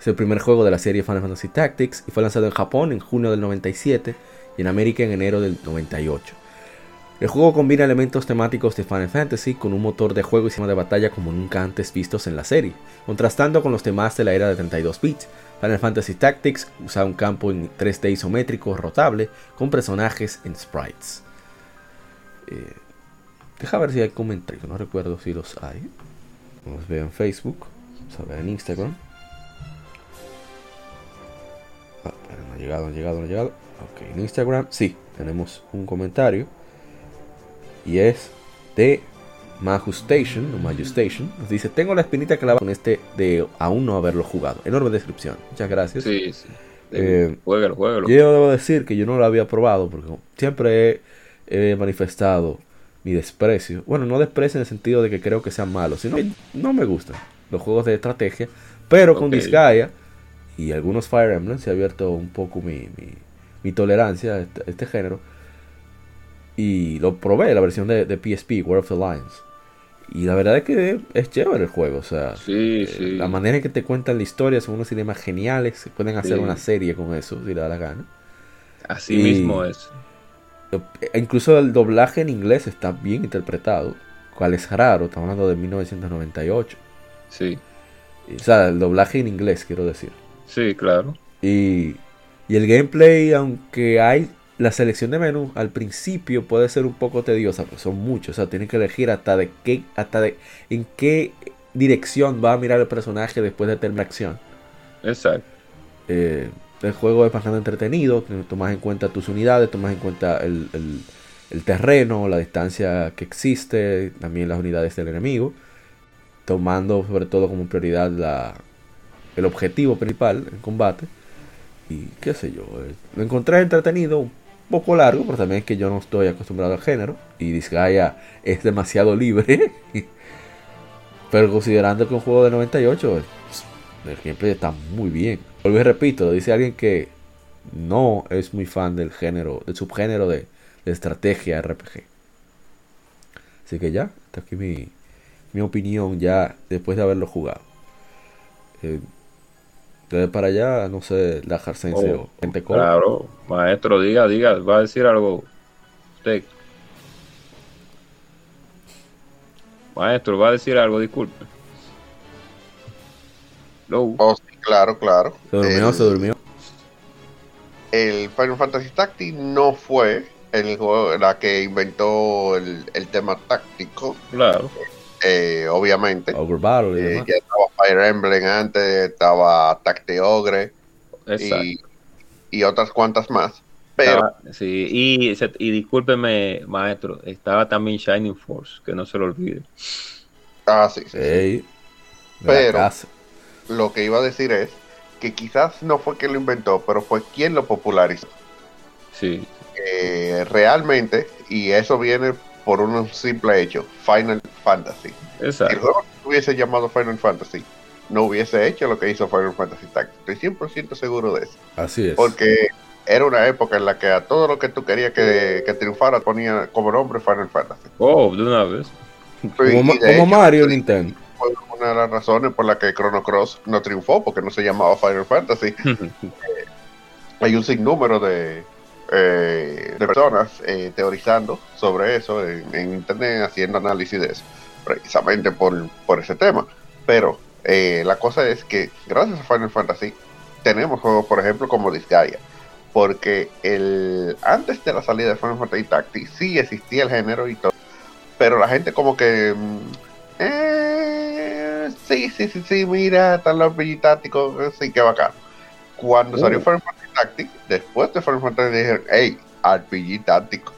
Es el primer juego de la serie Final Fantasy Tactics y fue lanzado en Japón en junio del 97 y en América en enero del 98. El juego combina elementos temáticos de Final Fantasy con un motor de juego y sistema de batalla como nunca antes vistos en la serie, contrastando con los temas de la era de 32 bits. Final Fantasy Tactics usa un campo en 3D isométrico rotable con personajes en sprites. Eh, deja ver si hay comentarios, no recuerdo si los hay. A ver en Facebook, vamos a ver en Instagram. Ah, no ha llegado, no llegado, no ha llegado. Ok, en Instagram sí, tenemos un comentario. Y es de Majustation, o Majustation. Nos dice, tengo la espinita clavada con este de aún no haberlo jugado. Enorme descripción. Muchas gracias. Sí, sí. Eh, juégalo, juégalo. Yo debo decir que yo no lo había probado porque siempre he, he manifestado mi desprecio. Bueno, no desprecio en el sentido de que creo que sean malos, sino que no me gustan los juegos de estrategia. Pero con. Disgaea y algunos Fire Emblem se ha abierto un poco mi, mi- mi tolerancia a este, a este género. Y lo probé, la versión de, de PSP, World of the Lions. Y la verdad es que es chévere el juego. O sea, Sí, eh, sí. la manera en que te cuentan la historia son unos cinemas geniales. Se pueden hacer Sí. una serie con eso, si le da la gana. Así y- mismo es. E Incluso el doblaje en inglés está bien interpretado, cual es raro, estamos hablando de 1998. Sí, O sea, el doblaje en inglés, quiero decir. sí, claro. Y, y el gameplay, aunque hay la selección de menú al principio puede ser un poco tediosa, porque son muchos, o sea, tienen que elegir hasta de qué, hasta de en qué dirección va a mirar el personaje después de terminar la acción. Exacto. Eh, el juego es bastante entretenido, tomas en cuenta tus unidades, tomas en cuenta el, el- el terreno, la distancia que existe, también las unidades del enemigo, tomando sobre todo como prioridad la, el objetivo principal en combate. Y qué sé yo, eh, lo encontré entretenido, un poco largo, pero también es que yo no estoy acostumbrado al género y Disgaea es demasiado libre. *laughs* pero considerando que un juego de 98, eh, el gameplay está muy bien. Vuelvo y repito, dice alguien que no es muy fan del género, del subgénero de, de estrategia RPG. Así que ya, está aquí mi, mi opinión ya después de haberlo jugado. Eh, desde para allá, no sé, la Jarsense Oh, o gente con. Claro, maestro, diga, diga, va a decir algo. Usted. Maestro, va a decir algo, disculpe. Hello. Oh, sí, claro, claro. Se durmió, el, se durmió. el Final Fantasy Tactics no fue el juego la que inventó el, el tema táctico, Claro. Eh, obviamente. Ogre Battle y Eh, demás. ya estaba Fire Emblem antes, estaba Tacte Ogre Exacto. y, y otras cuantas más. Pero Estaba- sí, y, discúlpeme, maestro, estaba también Shining Force, que no se lo olvide. ah, sí, sí, Pero- casa. lo que iba a decir es que quizás no fue quien lo inventó, pero fue quien lo popularizó. Sí, Eh, realmente, y eso viene por un simple hecho, Final Fantasy. Si el exacto. juego no hubiese llamado Final Fantasy, no hubiese hecho lo que hizo Final Fantasy Tactics. Estoy 100% seguro de eso. Así es. Porque era una época en la que a todo lo que tú querías que, que triunfara ponía como nombre Final Fantasy. Oh, de una vez. Como, hecho, Mario Nintendo. fue una de las razones por la que Chrono Cross no triunfó, porque no se llamaba Final Fantasy. *laughs* Hay un sinnúmero de, eh, de personas eh, teorizando sobre eso en, internet, haciendo análisis de eso, precisamente por, por ese tema. Pero eh, la cosa es que gracias a Final Fantasy tenemos juegos, por ejemplo, como Disgaea. Porque el, antes de la salida de Final Fantasy Tactics sí existía el género y todo. Pero la gente como que... Mm, eh, sí, sí, sí, sí, mira, están los tácticos, sí, qué bacán. Cuando salió uh. Final Fantasy Tactics, después de Final Fantasy dijeron, hey, RPG táctico,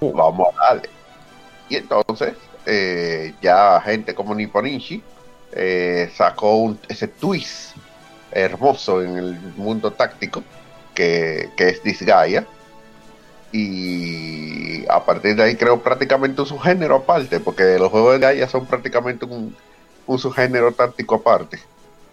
uh. vamos a darle. Y entonces, eh, ya gente como Nipponichi eh, sacó ese twist hermoso en el mundo táctico que, es Disgaea. Y a partir de ahí creo prácticamente un subgénero aparte, porque los juegos de Gaia son prácticamente un, subgénero táctico aparte.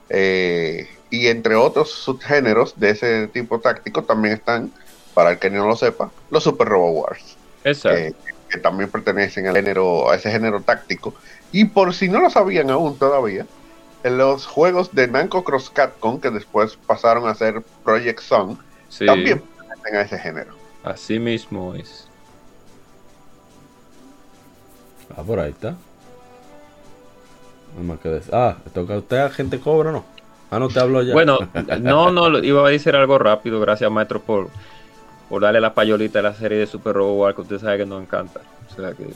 Eh, y entre otros subgéneros de ese tipo táctico también están, para el que no lo sepa, los Super Robo Wars. Exacto. que también pertenecen al género, a ese género táctico. Y por si no lo sabían aún todavía, en los juegos de Namco Cross Capcom, que después pasaron a ser Project Sun, también pertenecen a ese género. Así mismo es. Ah, por ahí está. Ah, toca a usted, gente cobra, ¿no? Ah, no te hablo ya. Bueno, no, no, iba a decir algo rápido. Gracias, maestro, por, por darle la payolita a la serie de Super Robot War, que usted sabe que nos encanta. O sea, que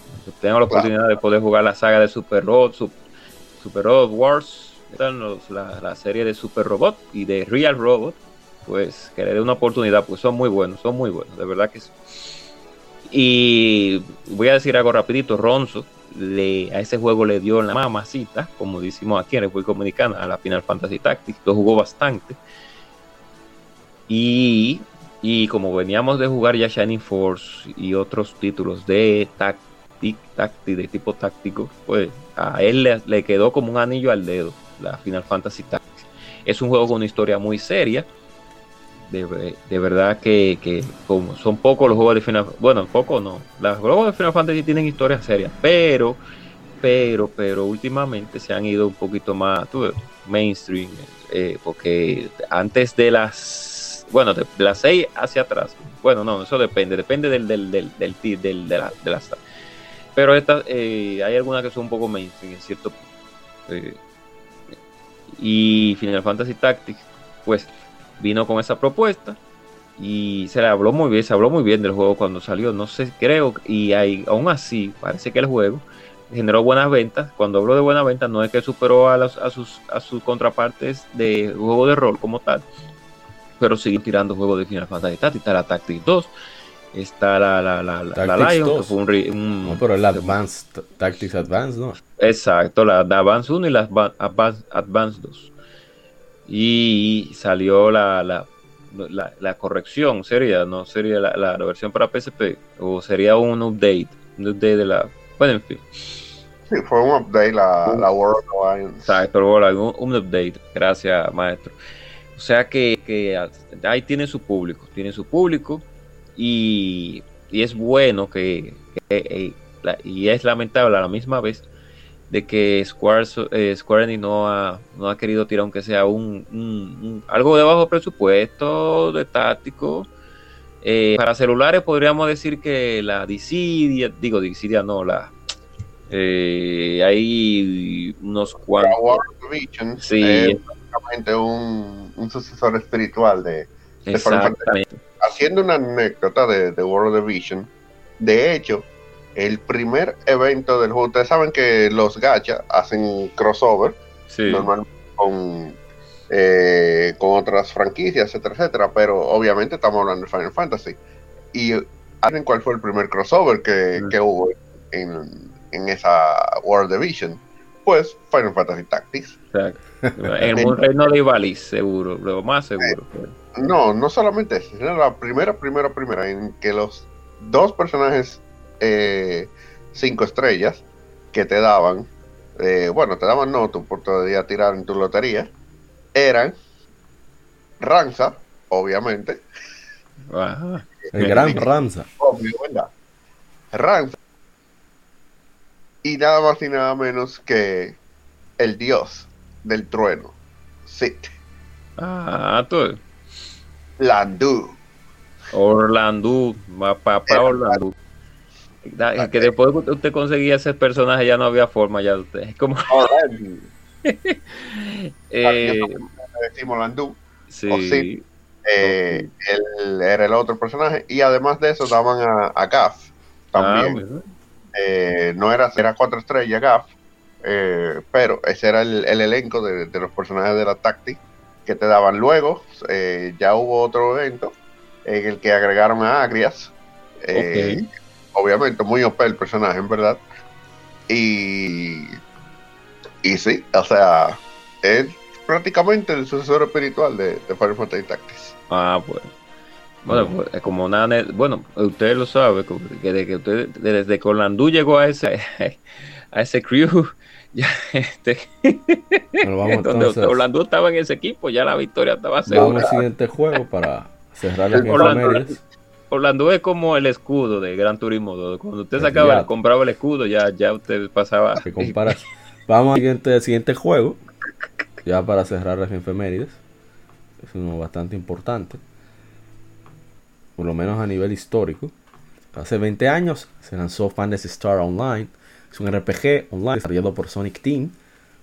tengo la oportunidad de poder jugar la saga de Super Robot, Super Robot Wars, la, serie de Super Robot y de Real Robot, pues que le dé una oportunidad, pues son muy buenos, son muy buenos, de verdad que sí. Y voy a decir algo rapidito, Ronzo le, a ese juego le dio la mamacita, como decimos aquí en República Dominicana, a la Final Fantasy Tactics, lo jugó bastante. Y, y como veníamos de jugar ya Shining Force y otros títulos de de tipo táctico, pues a él le, le quedó como un anillo al dedo la Final Fantasy Tactics. Es un juego con una historia muy seria. De, verdad que, como son pocos los juegos de Final bueno, poco no. Los juegos de Final Fantasy tienen historias serias, pero, pero, pero últimamente se han ido un poquito más mainstream, eh, porque antes de las, bueno, de, las 6 hacia atrás, bueno, no, eso depende, depende del, del, del, del, de, la, de pero esta, eh, hay algunas que son un poco mainstream en cierto eh, y Final Fantasy Tactics, pues vino con esa propuesta y se le habló muy bien, se habló muy bien del juego cuando salió, no sé, creo, y hay, aún así parece que el juego generó buenas ventas. Cuando hablo de buenas ventas, no es que superó a, a, sus, a sus contrapartes de juego de rol como tal, pero sigue tirando juegos de Final Fantasy Tactics, está la Tactics 2, está la, la, la, la Lion, que fue un, No, pero el Advanced, Tactics Advanced, ¿no? Exacto, la, Advance 1 y la Advance, Advance 2. Y salió la, la, la, corrección, sería, ¿no? Sería la, la, versión para PSP, o sería un update, un update de la... Bueno, en fin. Sí, fue un update la, la World Alliance. Exacto, un, un update, gracias maestro. O sea que, que ahí tiene su público, tiene su público y, es bueno que, eh, y es lamentable a la misma vez de que Square, eh, Square Enix no ha, no ha querido tirar aunque sea un, algo de bajo presupuesto, de táctico. Eh, para celulares podríamos decir que la Dissidia, digo Dissidia no, la hay unos cuantos. sí. es básicamente un, un sucesor espiritual de, Exactamente haciendo una anécdota de, de World of Vision, de hecho, el primer evento del juego, ustedes saben que los gacha hacen crossover, normalmente con, eh, con otras franquicias, etcétera, etcétera, pero obviamente estamos hablando de Final Fantasy. Y ¿saben cuál fue el primer crossover que, mm. hubo en, en, esa World Division? Pues Final Fantasy Tactics. En *laughs* el reino de Ivalice, seguro, lo más seguro. Eh, no, no solamente eso, sino la primera, primera, primera, en que los dos personajes eh, cinco estrellas que te daban, eh, bueno, te daban no, tú por día tirar en tu lotería, eran Ranza, obviamente. El gran Ranza. Obvio, ¿verdad? Ranza. Y nada más y nada menos que el dios del trueno, Sith. Ah, tú. Landu. Orlando, papá Orlando. Que después que usted conseguía ese personaje ya no había forma ya de usted. Es como. *laughs* eh, decimos Landu. Sí. Eh, él era el otro personaje. Y además de eso, daban a, a Gaff también. Ah, eh, no era, era cuatro estrellas Gaff, eh, pero ese era el, elenco de, los personajes de la Tactic que te daban. Luego, ya hubo otro evento en el que agregaron a Agrias. Obviamente, muy OP el personaje, en verdad. Y, y sí, o sea, es prácticamente el sucesor espiritual de, de Final Fantasy Tactics. Ah, pues. Bueno, pues, como nada, bueno, usted lo sabe, que desde que usted, desde que Orlando llegó a ese, *laughs* a ese crew, *laughs* ya este, *laughs* donde Orlando estaba en ese equipo, ya la victoria estaba segura. Vamos al siguiente juego para cerrar las Orlando, Orlando es como el escudo de Gran Turismo. Cuando usted sacaba, compraba el escudo, ya, ya usted pasaba. Vamos al siguiente, siguiente juego, ya para cerrar las efemérides es uno bastante importante, por lo menos a nivel histórico. Hace 20 años se lanzó Fantasy Star Online, es un RPG online desarrollado por Sonic Team,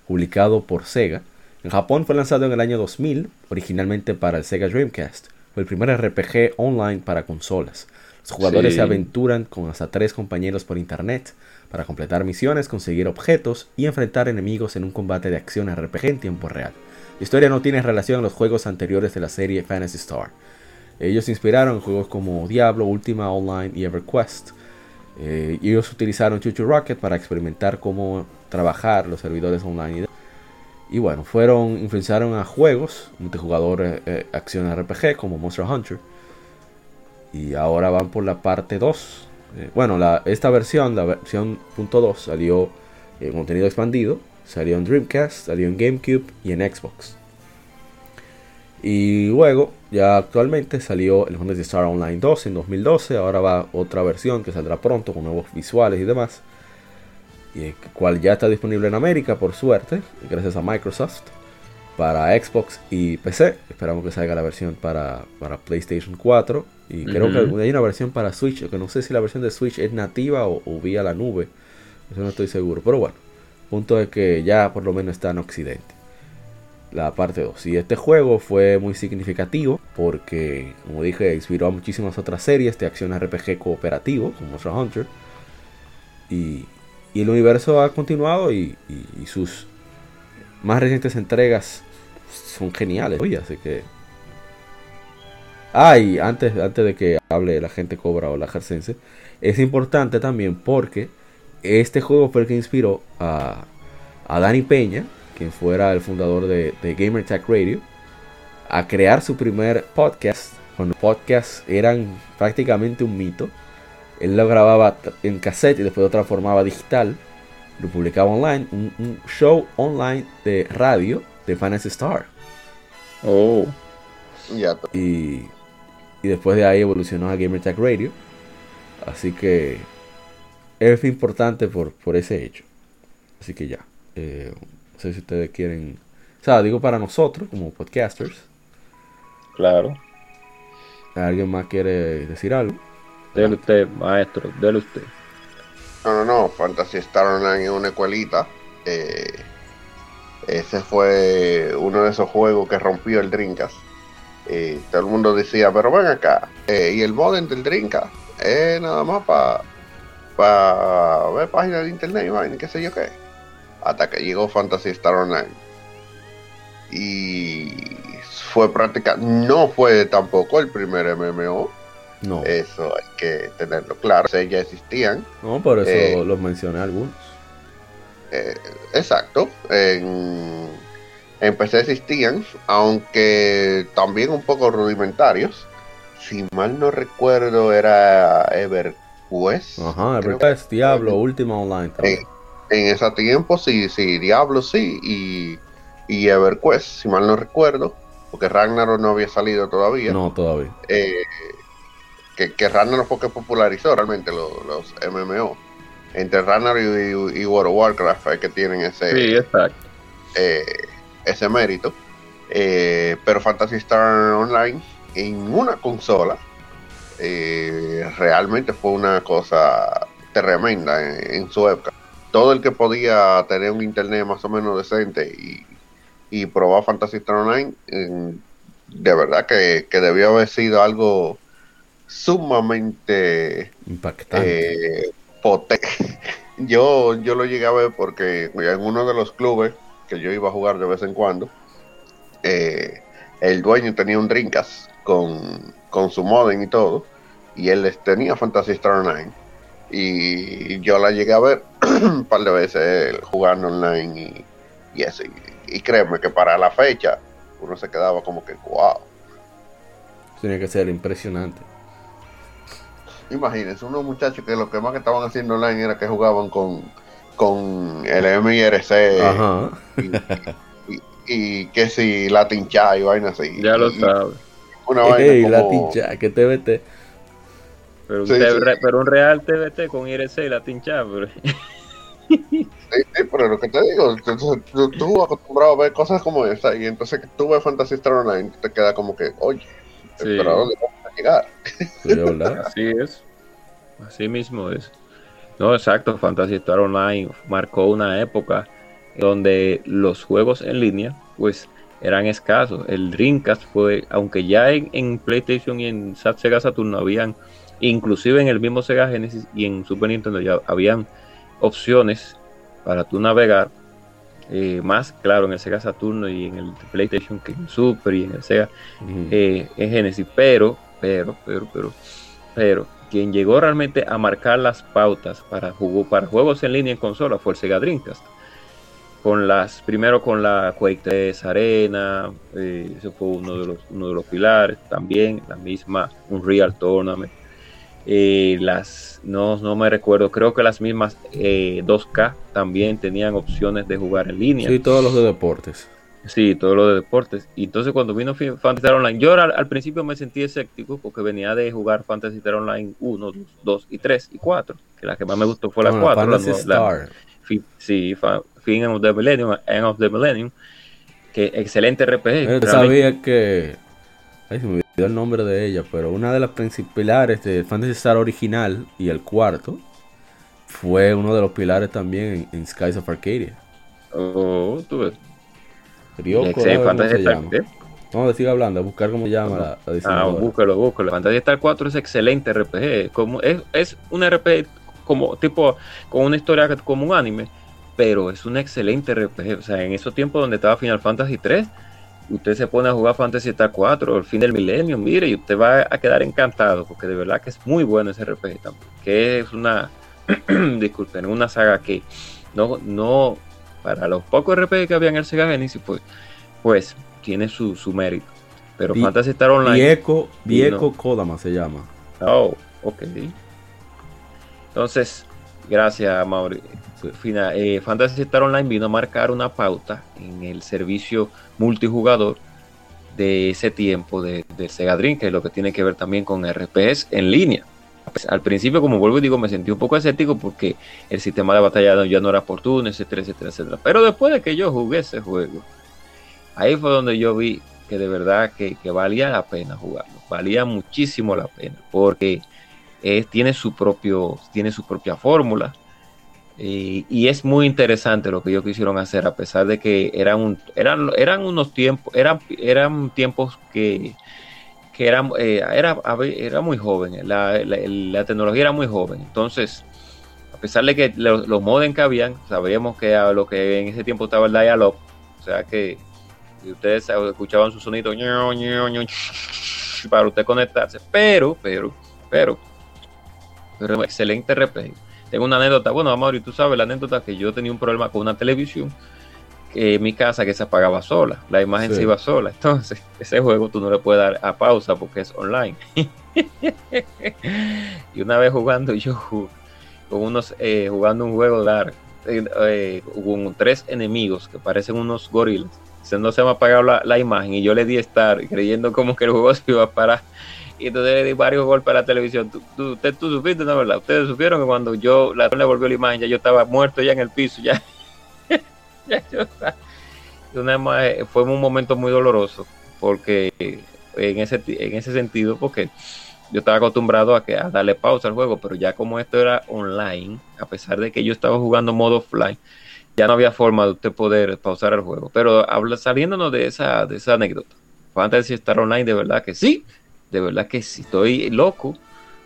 publicado por Sega. En Japón fue lanzado en el año 2000, originalmente para el Sega Dreamcast. Fue el primer RPG online para consolas. Los jugadores se aventuran con hasta tres compañeros por internet para completar misiones, conseguir objetos y enfrentar enemigos en un combate de acción RPG en tiempo real. La historia no tiene relación a los juegos anteriores de la serie Fantasy Star. Ellos se inspiraron en juegos como Diablo, Ultima Online y EverQuest. Eh, ellos utilizaron Chuchu Rocket para experimentar cómo trabajar los servidores online. Y bueno, fueron, influenciaron a juegos multijugador eh, eh, acción RPG como Monster Hunter. Y ahora van por la parte 2. bueno, la, esta versión, la versión .2, salió en contenido expandido Salió en Dreamcast, salió en GameCube y en Xbox. Y luego, ya actualmente salió el Fantasy Star Online 2 en 2012. Ahora va otra versión que saldrá pronto con nuevos visuales y demás. Y el cual ya está disponible en América, por suerte, gracias a Microsoft, para Xbox y PC. Esperamos que salga la versión para, para PlayStation 4. Y creo que hay una versión para Switch, que no sé si la versión de Switch es nativa o, o vía la nube. Eso no estoy seguro. Pero bueno, Punto de que ya por lo menos está en Occidente. La parte 2. Y este juego fue muy significativo porque, como dije, inspiró a muchísimas otras series de acción RPG cooperativo, como Monster Hunter. Y, el universo ha continuado y, sus más recientes entregas son geniales. Oye, así que... Ah, y antes, antes de que hable la gente cobra o la Jarcense, es importante también porque este juego fue el que inspiró a, a Dani Peña, quien fuera el fundador de, de Gamer Tech Radio, a crear su primer podcast. Cuando podcasts eran prácticamente un mito. Él lo grababa en cassette y después lo transformaba digital. Lo publicaba online. Un, show online de radio de Fantasy Star. Oh. Y, y después de ahí evolucionó a Gamer Tech Radio. Así que es importante por, por ese hecho. Así que ya. Eh, no sé si ustedes quieren. O sea, digo para nosotros, como podcasters. Claro. ¿Alguien más quiere decir algo? Dele usted, maestro, dele usted. No, no, no. Fantasy Star Online es una escuelita. Eh, ese fue uno de esos juegos que rompió el Dreamcast. Y todo el mundo decía, pero ven acá. Eh, y el modem del Dreamcast es nada más para para ver páginas de internet y qué sé yo qué. Hasta que llegó Fantasy Star Online. Y fue práctica, no fue tampoco el primer MMO. No. Eso hay que tenerlo claro. O ya existían. No, por eso eh, los mencioné algunos. Eh, exacto. En, en PC existían, aunque también un poco rudimentarios. Si mal no recuerdo, era Ever pues. Ajá, es Diablo, Última Online. En, en, ese tiempo sí, sí, Diablo sí, y, y EverQuest, si mal no recuerdo, porque Ragnarok no había salido todavía. No, todavía. Eh, que, que Ragnarok fue que popularizó realmente los, MMO. Entre Ragnarok y, World of Warcraft es que tienen ese, sí, exacto. eh, ese mérito. Eh, pero Fantasy Star Online en una consola eh, realmente fue una cosa tremenda en, su época. Todo el que podía tener un internet más o menos decente y, y probar Fantasy Star Online, de verdad que, que debió haber sido algo sumamente impactante. Eh, *laughs* yo, yo lo llegué a ver porque en uno de los clubes que yo iba a jugar de vez en cuando, eh, el dueño tenía un Drinkas con, con su modem y todo, y él tenía Fantasy Star Online. Y yo la llegué a ver *clears throat* un par de veces jugando online y, y eso. Y, créeme que para la fecha uno se quedaba como que, wow. Tiene que ser impresionante. Imagínense, unos muchachos que lo que más que estaban haciendo online era que jugaban con, con el MIRC Ajá. Y, que si Latin Chat y vaina así. Ya lo sabes. Una vaina Latin Chat, que TBT. Pero un, pero un real TBT con IRC y Latin Chat, pero... Sí, sí, pero lo que te digo, tú, tú, acostumbrado a ver cosas como esta y entonces que tú ves Fantasy Star Online te queda como que, oye, pero ¿a dónde vamos a llegar? *laughs* Así es, así mismo es. No, exacto, Fantasy Star Online marcó una época donde los juegos en línea, pues, eran escasos. El Dreamcast fue, aunque ya en, en PlayStation y en Sega Saturn habían, inclusive en el mismo Sega Genesis y en Super Nintendo ya habían opciones para tu navegar. Eh, más claro en el Sega Saturno y en el PlayStation que en Super y en el Sega eh, en Genesis. Pero, pero, pero, pero, pero, quien llegó realmente a marcar las pautas para, para juegos en línea en consola fue el Sega Dreamcast. Con las, primero con la Quake 3 Arena, eh, eso fue uno de, los, uno de los pilares. También la misma Unreal Tournament eh, las, no, no me recuerdo, creo que las mismas 2K eh, también tenían opciones de jugar en línea. Sí, todos los de deportes. Sí, todos los de deportes. Y entonces cuando vino Fantasy Star Online, yo al, principio me sentí escéptico porque venía de jugar Fantasy Star Online 1, 2, y 3 y 4, que la que más me gustó fue la 4. La, Star. sí, Fin of the Millennium, End of the Millennium, que excelente RPG. Yo sabía que Ay, se me olvidó el nombre de ella, pero una de las principales de Fantasy Star original y el cuarto fue uno de los pilares también en, Skies of Arcadia. Oh, tú ves. Ryoko, Fantasy Star, Vamos a seguir hablando, a buscar cómo se llama la, la Ah, búscalo, búscalo. Fantasy Star 4 es excelente RPG. Como, es, es un RPG como tipo con una historia como un anime, pero es un excelente RPG. O sea, en esos tiempos donde estaba Final Fantasy 3 usted se pone a jugar Fantasy Star 4, el fin del milenio, mire, y usted va a quedar encantado, porque de verdad que es muy bueno ese RPG también, que es una, *clears throat* disculpen, una saga que no, no, para los pocos RPG que había en el Sega Genesis, pues, pues tiene su, su mérito. Pero Fantasy Star Online. Viejo, viejo Kodama se llama. Oh, ok. Entonces, gracias, Mauri. Eh, Fantasy Star Online vino a marcar una pauta en el servicio multijugador de ese tiempo de, Sega Dream, que es lo que tiene que ver también con RPS en línea. Pues, al principio, como vuelvo y digo, me sentí un poco escéptico porque el sistema de batalla ya no era oportuno, etcétera, etcétera, etcétera. Pero después de que yo jugué ese juego, ahí fue donde yo vi que de verdad que, valía la pena jugarlo, valía muchísimo la pena, porque tiene su propio, tiene su propia fórmula, y, es muy interesante lo que ellos quisieron hacer, a pesar de que eran, eran, eran unos tiempos, eran, eran tiempos que, que eran, eh, era, era muy joven, la, la, tecnología era muy joven. Entonces, a pesar de que los, los modems que habían, sabíamos que lo que en ese tiempo estaba el dial-up, o sea que ustedes escuchaban su sonido para usted conectarse, pero, pero, pero, pero excelente RPG tengo una anécdota, bueno, Amaury, tú sabes la anécdota que yo tenía un problema con una televisión en mi casa que se apagaba sola, la imagen se iba sola, entonces *laughs* ese juego tú no le puedes dar a pausa porque es online. *laughs* y una vez jugando yo con unos eh, jugando un juego largo eh, eh, con tres enemigos que parecen unos gorilas, se no se me ha apagado la, la imagen y yo le di estar creyendo como que el juego *laughs* se iba a parar y entonces le di varios golpes a la televisión. ¿Tú, tú, usted, tú supiste, ¿no verdad? Ustedes supieron que cuando yo, la le volvió la imagen, ya yo estaba muerto ya en el piso, ya. *laughs* fue un momento muy doloroso porque en ese, en ese sentido, porque yo estaba acostumbrado a, que, a darle pausa al juego, pero ya como esto era online, a pesar de que yo estaba jugando modo offline, ya no había forma de usted poder pausar el juego. Pero habla, saliéndonos de esa, de esa anécdota, Fantasy Star Online, de verdad que sí, de verdad que sí, estoy loco,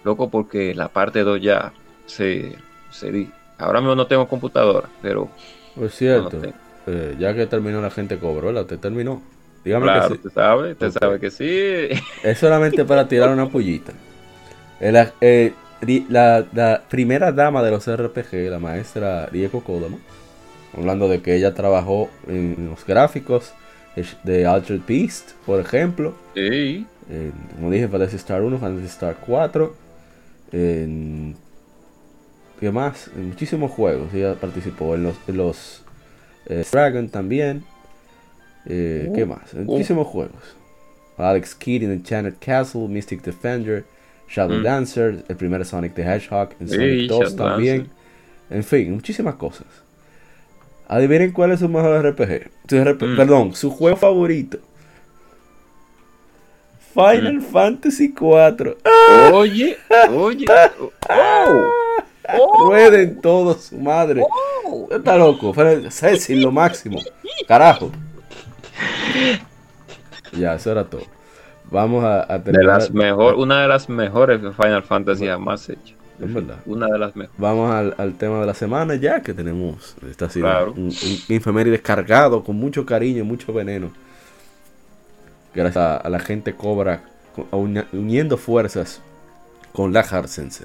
loco porque la parte 2 ya se, se di. Ahora mismo no tengo computadora, pero Por cierto, No, eh, ya que terminó la gente cobró, ¿verdad? ¿Usted terminó? Dígame claro, que sí. usted sabe, Ok. sabe que sí. *laughs* Es solamente para tirar una pollita. Eh, ri- la, la primera dama de los RPG, la maestra Rieko Kodama, hablando de que ella trabajó en los gráficos de, Altered Beast, por ejemplo, Sí, como dije, Fantasy Star 1, Fantasy Star 4, en, ¿qué más? En muchísimos juegos, ella participó en los, en los eh, Dragon también, eh, ¿qué más? En uh. muchísimos juegos. Alex Kidd en Enchanted Castle, Mystic Defender, Shadow Mm. Dancer, el primer Sonic the Hedgehog, en Sí, Sonic 2 Shadow también. Dancer. En fin, muchísimas cosas. Adivinen cuál es su mejor RPG. Su RP Mm. Perdón, su juego favorito. Final Mm. Fantasy 4. Oye, oye. *laughs* Oh, oh, Rueden todos, su madre. oh. Está loco. Cecil, lo máximo. Carajo. Ya, eso era todo. Vamos a, a De terminar. las mejor, una de las mejores Final Fantasy jamás hechas. Es verdad. Una de las mejores. Vamos al, al tema de la semana ya que tenemos. Está así Claro. un, un infeméride descargado con mucho cariño, mucho veneno. Gracias a, a la gente cobra co- uni- uniendo fuerzas con la Hard Sense.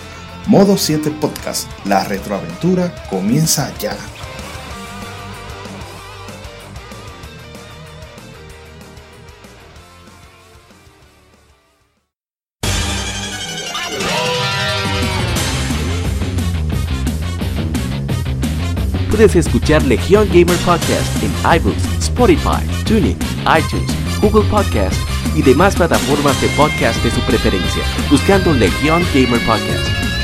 Modo 7 Podcast, la retroaventura comienza ya. Puedes escuchar Legión Gamer Podcast en iBooks, Spotify, TuneIn, iTunes, Google Podcast y demás plataformas de podcast de su preferencia, buscando Legión Gamer Podcast.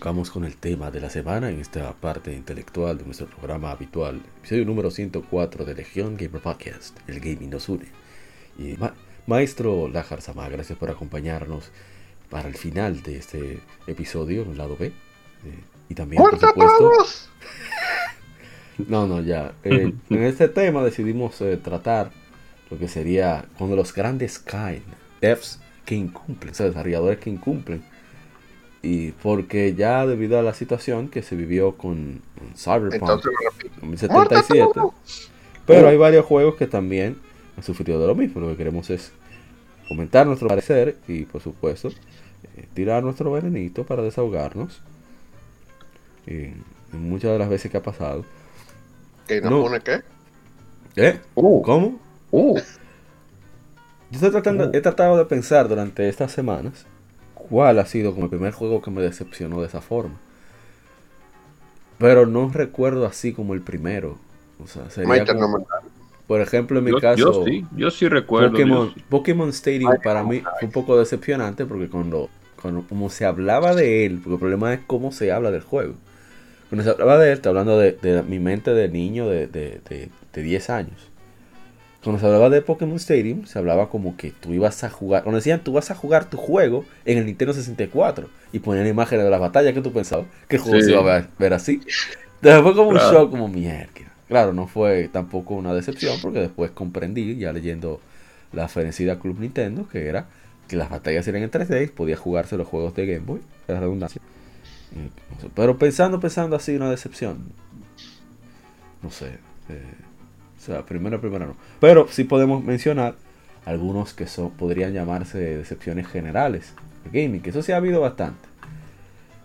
Arrancamos con el tema de la semana en esta parte intelectual de nuestro programa habitual, episodio número 104 de Legión Gamer Podcast, el gaming nos une. Y ma- maestro Lajar Sama, gracias por acompañarnos para el final de este episodio, el lado B. eh, y también, por ¡Muerte a supuesto, *laughs* no, no, ya. eh, *laughs* en este tema decidimos eh, tratar lo que sería cuando los grandes caen, devs que incumplen, o sea, desarrolladores que incumplen. Y porque ya debido a la situación que se vivió con, Cyberpunk Entonces lo repito. 2077, pero hay varios juegos que también han sufrido de lo mismo. Lo que queremos es comentar nuestro parecer y, por supuesto, eh, tirar nuestro venenito para desahogarnos. Y, y muchas de las veces que ha pasado. ¿Que No. nos pone qué? ¿Eh? Uh, ¿Cómo? uh. Yo estoy tratando, Oh. he tratado de pensar durante estas semanas cuál ha sido como el primer juego que me decepcionó de esa forma. Pero no recuerdo así como el primero. O sea, sería como- por ejemplo, en mi Yo, caso, yo sí, yo sí recuerdo. Pokémon, sí. Pokémon Stadium para mí fue un poco decepcionante porque cuando, cuando como se hablaba de él, porque el problema es cómo se habla del juego. Cuando se hablaba de él, está hablando de, de mi mente de niño de, de, de, de 10 años. Cuando se hablaba de Pokémon Stadium, se hablaba como que tú ibas a jugar, cuando decían tú vas a jugar tu juego en el Nintendo 64 y ponían imágenes de las batallas que tú pensabas que el juego Sí. se iba a ver, ver así. Entonces fue como Claro. un shock, como mierda. Claro, no fue tampoco una decepción porque después comprendí, ya leyendo la fenecida Club Nintendo, que era que las batallas eran en 3D y podía jugarse los juegos de Game Boy, la redundancia. Pero pensando, pensando así, una decepción. No sé. eh, o sea, primero, primero no. Pero sí podemos mencionar algunos que son, podrían llamarse decepciones generales de gaming, que eso sí ha habido bastante.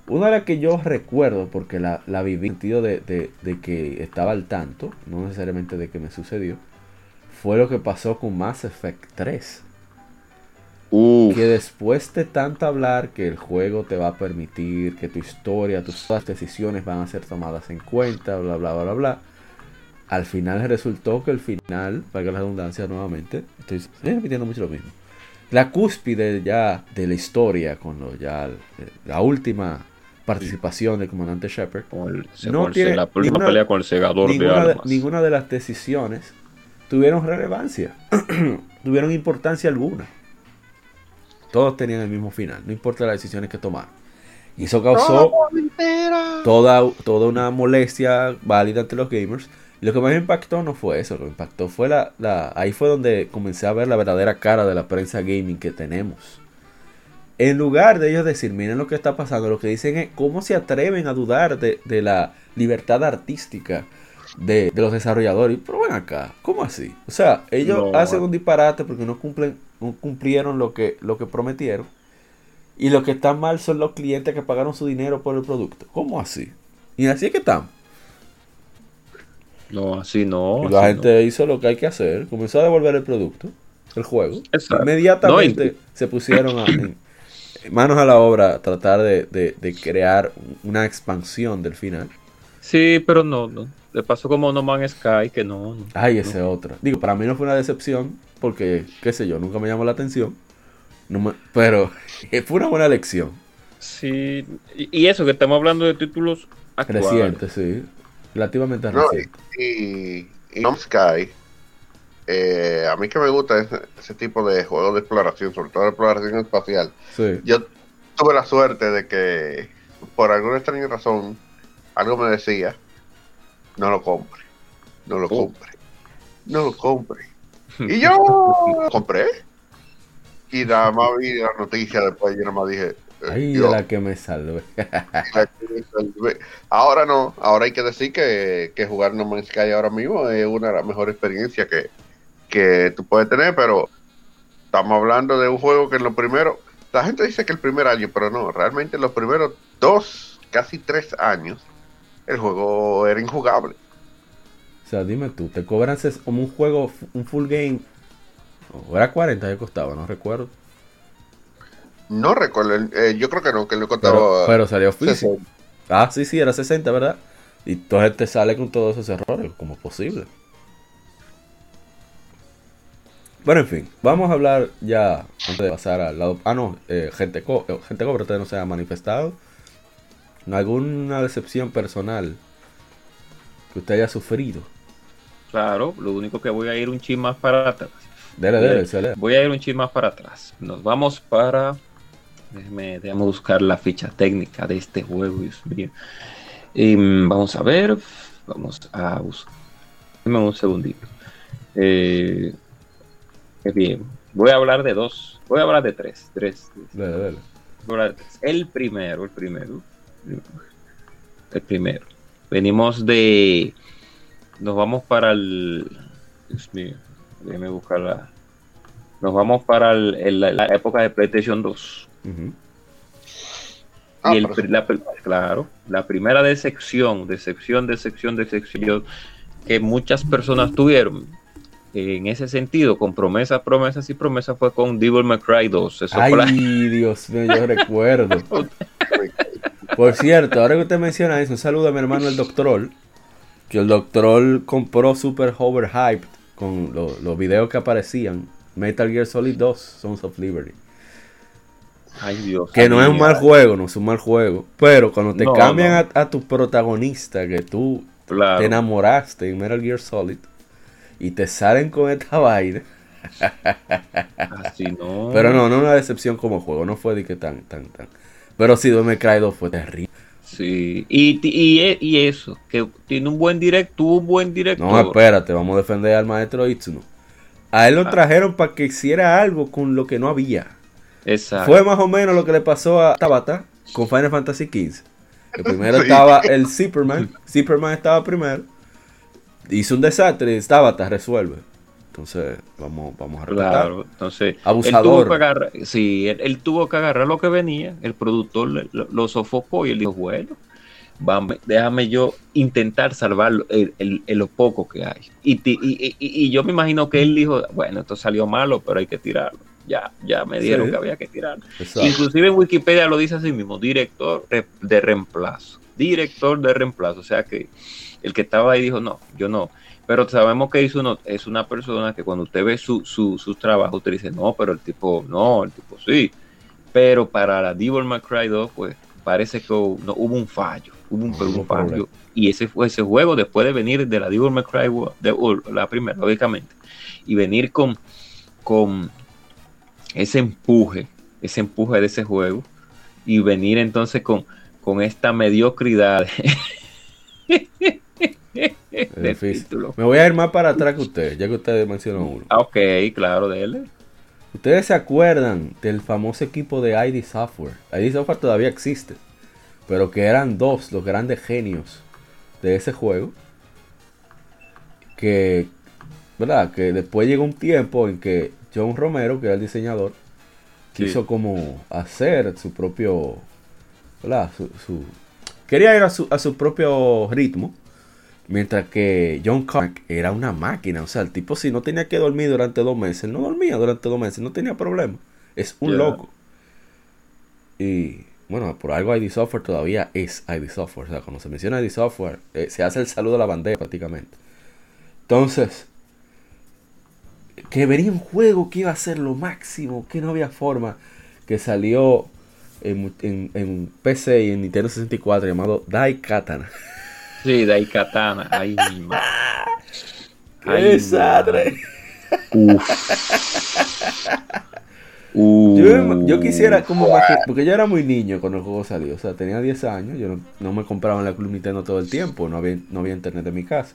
Una de las que yo recuerdo, porque la, la viví en el sentido de, de- de que estaba al tanto, no necesariamente de que me sucedió, fue lo que pasó con Mass Effect 3. Uf, Que después de tanto hablar que el juego te va a permitir que tu historia, tus decisiones van a ser tomadas en cuenta, bla, bla, bla, bla, bla. Al final resultó que el final, valga la redundancia nuevamente, estoy, estoy repitiendo mucho lo mismo. La cúspide ya de la historia, con lo, ya eh, la última participación del comandante Shepard, no tiene la última ninguna- pelea con el segador de ninguna de, almas. ninguna de las decisiones tuvieron relevancia, *clears throat* tuvieron importancia alguna. Todos tenían el mismo final, no importa las decisiones que tomaron. Y eso causó toda, toda una molestia válida entre los gamers. Lo que más me impactó no fue eso, lo que me impactó fue la, la... Ahí fue donde comencé a ver la verdadera cara de la prensa gaming que tenemos. En lugar de ellos decir, miren lo que está pasando, lo que dicen es cómo se atreven a dudar de, de la libertad artística de, de los desarrolladores. Pero ven acá, ¿cómo así? O sea, ellos No. hacen un disparate porque no cumplen, no cumplieron lo que, lo que prometieron. Y lo que está mal son los clientes que pagaron su dinero por el producto. ¿Cómo así? Y así es que están. No, así no. y la así gente hizo lo que hay que hacer. Comenzó a devolver el producto, el juego. Exacto. Inmediatamente No, se pusieron a- en- manos a la obra a tratar de, de- de crear una expansión del final. Sí, pero no, no. Le pasó como No Man's Sky, que no. no. Ay, ese otro. Digo, para mí no fue una decepción porque, qué sé yo, nunca me llamó la atención. Me- pero *laughs* fue una buena lección. Sí, y, eso que estamos hablando de títulos actuales. Sí. Relativamente No, reciente. y, y No Sky, eh, a mí que me gusta ese, ese tipo de juegos de exploración, sobre todo de exploración espacial. Sí. Yo tuve la suerte de que, por alguna extraña razón, algo me decía, no lo compre, no lo Oh. compre, no lo compre. *laughs* Y yo lo compré. Y nada más vi la noticia después y nada más dije, eh, Ay, de yo- la que me salve. *laughs* Ahora no, ahora hay que decir que, que jugar No Man's Sky ahora mismo es una de las mejores experiencias que, que tú puedes tener, pero estamos hablando de un juego que en lo primero, la gente dice que el primer año, pero no, realmente en los primeros dos, casi tres años, el juego era injugable. O sea, dime tú, te cobran como un juego, un full game. O era 40 que costaba, no recuerdo. No recuerdo, eh, yo creo que no, que le Pero, costaba pero salió físico. 60. Ah, sí, sí, era 60, ¿verdad? Y entonces te sale con todos esos errores, como posible. Bueno, en fin, vamos a hablar ya, antes de pasar al lado... Ah, no, eh, gente, co eh, gente cobra todavía no se ha manifestado. ¿Alguna decepción personal que usted haya sufrido? Claro, lo único que voy a ir un chin más para atrás. Dele, dele, se lee. Voy a ir un chin más para atrás. Nos vamos para. Déjeme, déjame buscar la ficha técnica de este juego, Dios mío. Y, mm, vamos a ver. Vamos a buscar. Deme un segundito. Eh, bien. Voy a hablar de dos. Voy a hablar de tres. Tres. tres. Dele, dele. Voy a hablar de tres. El primero, el primero. El primero. Venimos de. Nos vamos para el. Dios mío. Déjeme buscar la. Nos vamos para el- el- la, la época de PlayStation 2. Ah, y el, la, claro, la primera decepción, decepción, decepción, decepción que muchas personas tuvieron en ese sentido, con promesas, promesas y promesas, fue con Devil May Cry 2. Eso Ay, la- Dios mío, yo recuerdo. *laughs* Por cierto, ahora que usted menciona eso, un saludo a mi hermano el Doctor. Que el Doctor compró Super Overhyped con lo- los videos que aparecían. Metal Gear Solid 2, Sons of Liberty. Ay, Dios. Que no es un mal juego, no es un mal juego. Pero cuando te No, cambian no. A, a tu protagonista, que tú Claro. te enamoraste en Metal Gear Solid, y te salen con esta *laughs* vaina. Así no. Pero no, no una decepción como juego, no fue de que tan, tan, tan. Pero sí, May Cry 2 fue terrible. Sí. Y, ti- y, y eso, que tiene un buen direct, tuvo un buen director. No, espérate, vamos a defender al maestro Itsuno. A él lo Ah. trajeron para que hiciera algo con lo que no había. Exacto. Fue más o menos lo que le pasó a Tabata con Final Fantasy XV. Que primero *laughs* Sí. estaba el Zipperman. Zipperman estaba primero. Hizo un desastre y Tabata resuelve. Entonces, vamos, vamos a respetar. Claro, entonces. Abusador. Él tuvo que agarrar, sí, él, él tuvo que agarrar lo que venía. El productor le- lo, lo sofocó y él dijo: Bueno, vamos, déjame yo intentar salvar lo- el, el- el lo poco que hay. Y, ti- y, y- y yo me imagino que él dijo: Bueno, esto salió malo, pero hay que tirarlo. Ya, ya me dieron Sí. que había que tirarlo. Exacto. Inclusive en Wikipedia lo dice así mismo, director re- de reemplazo. Director de reemplazo. O sea que el que estaba ahí dijo, no, yo no. Pero sabemos que hizo uno, es una persona que cuando usted ve su, su, sus trabajos, usted dice, no, pero el tipo, no, el tipo sí. Pero para la Devil May Cry 2, pues parece que hubo, no, hubo un fallo. Hubo un, fallo. problema. Y ese fue ese juego, después de venir de la Devil May Cry, de, la primera, lógicamente, y venir con, con ese empuje, ese empuje de ese juego, y venir entonces con, con esta mediocridad Es *laughs* de difícil. título. Me voy a ir más para atrás que ustedes, ya que ustedes mencionaron uno. Ah, ok, claro, de él. ¿Ustedes se acuerdan del famoso equipo de ID Software? ID Software todavía existe, pero que eran dos los grandes genios de ese juego. Que, ¿verdad? Que después llegó un tiempo en que John Romero, que era el diseñador, Sí. quiso como hacer su propio. Su, su- quería ir a su, a su propio ritmo. Mientras que John Carmack era una máquina. O sea, el tipo si no tenía que dormir durante dos meses, no dormía durante dos meses, no tenía problema. Es un loco. Y bueno, por algo ID Software todavía es ID Software. O sea, cuando se menciona ID Software, eh, se hace el saludo a la bandera prácticamente. Entonces, que venía un juego que iba a ser lo máximo, que no había forma, que salió en, en, en PC y en Nintendo 64 llamado Daikatana. Sí, Daikatana. Ay, mi madre. *laughs* ¡Qué desastre! Yo, yo quisiera como imagi- porque yo era muy niño cuando el juego salió, o sea, tenía 10 años, yo no, no me compraba en la Club Nintendo todo el tiempo, no había, no había internet en mi casa.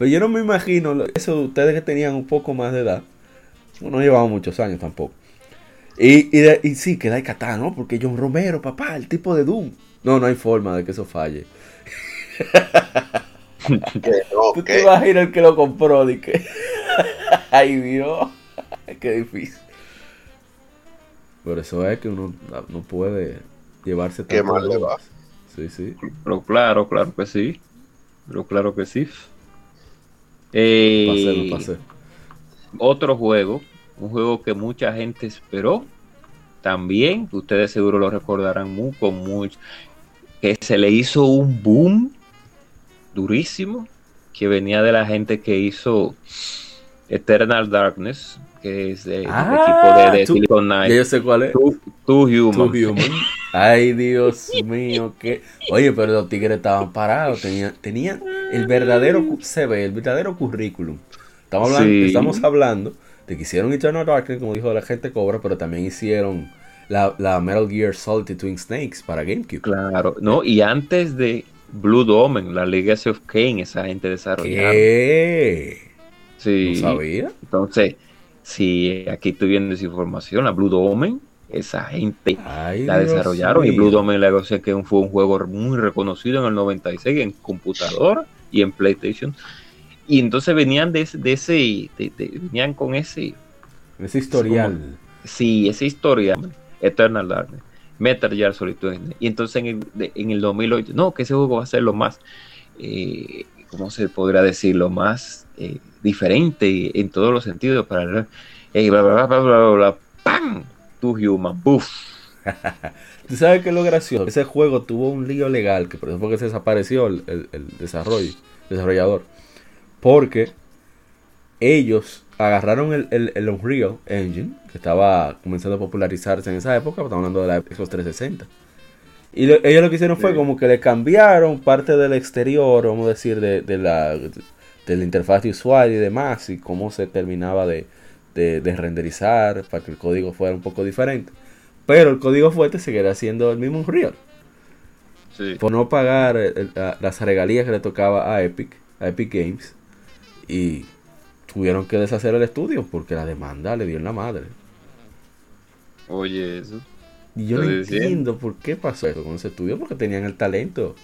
Pero yo no me imagino, eso ustedes que tenían un poco más de edad, no llevaban muchos años tampoco. Y, y, de- y sí, que Daikatana, ¿no? Porque John Romero, papá, el tipo de Doom. No, no hay forma de que eso falle. No, ¿Tú te imaginas el que lo compró? De que... *laughs* Ay, Dios. Qué difícil. Por eso es que uno no puede llevarse Qué tanto mal le de va. Sí, sí. Pero claro, claro que sí. Pero claro que sí. Eh, Pasé, lo pasé. otro juego, un juego que mucha gente esperó. También, ustedes seguro lo recordarán muy, con mucho, que se le hizo un boom durísimo, que venía de la gente que hizo Eternal Darkness, que es de- Ah, equipo de, de tú- Silicon Knight. yo sé cuál es. Two, Two Human. Ay, Dios mío, que. Oye, pero los tigres estaban parados, tenían, tenían el verdadero CV, el verdadero currículum. Estamos hablando, Sí. estamos hablando de que hicieron Eternal Darkness, como dijo la gente Cobra, pero también hicieron la, la Metal Gear Solid Twin Snakes para GameCube. Claro, no, y antes de Blue Omen, la Legacy of Kane, esa gente desarrollaron. ¿Qué? Sí. No sabía. Entonces, si aquí estoy viendo esa información, la Blue Omen, esa gente Ay, la Dios desarrollaron y. Blue Omen Legacy que fue un juego muy reconocido en el 96 en computadora y en PlayStation. Y entonces venían de ese, de ese de- de- venían con ese, Ese historial. sí, esa historia, Eternal Darkness, Metal Gear Solid 2. Y entonces en el, en el 2008, no, que ese juego va a ser lo más, eh, ¿cómo se podría decirlo? Más eh, diferente en todos los sentidos para eh, bla, bla, bla, bla, bla, ¡pam! Tu human, ¡buf! *laughs* ¿Tú sabes qué es lo gracioso? Ese juego tuvo un lío legal, que por eso fue que se desapareció el desarrollo, desarrollador. Porque ellos agarraron el, el, el Unreal Engine, que estaba comenzando a popularizarse en esa época, estamos hablando de la Xbox 360. Y lo- ellos lo que hicieron fue como que le cambiaron parte del exterior, vamos a decir, de, de la, de la interfaz de usuario y demás, y cómo se terminaba de, de, de renderizar para que el código fuera un poco diferente. Pero el código fuerte seguirá siendo el mismo Unreal. Sí. Por no pagar el- la- las regalías que le tocaba a Epic, a Epic Games. Y tuvieron que deshacer el estudio porque la demanda le dio en la madre. Oye, eso. Y yo no diciendo. entiendo por qué pasó eso con ese estudio, porque tenían el talento.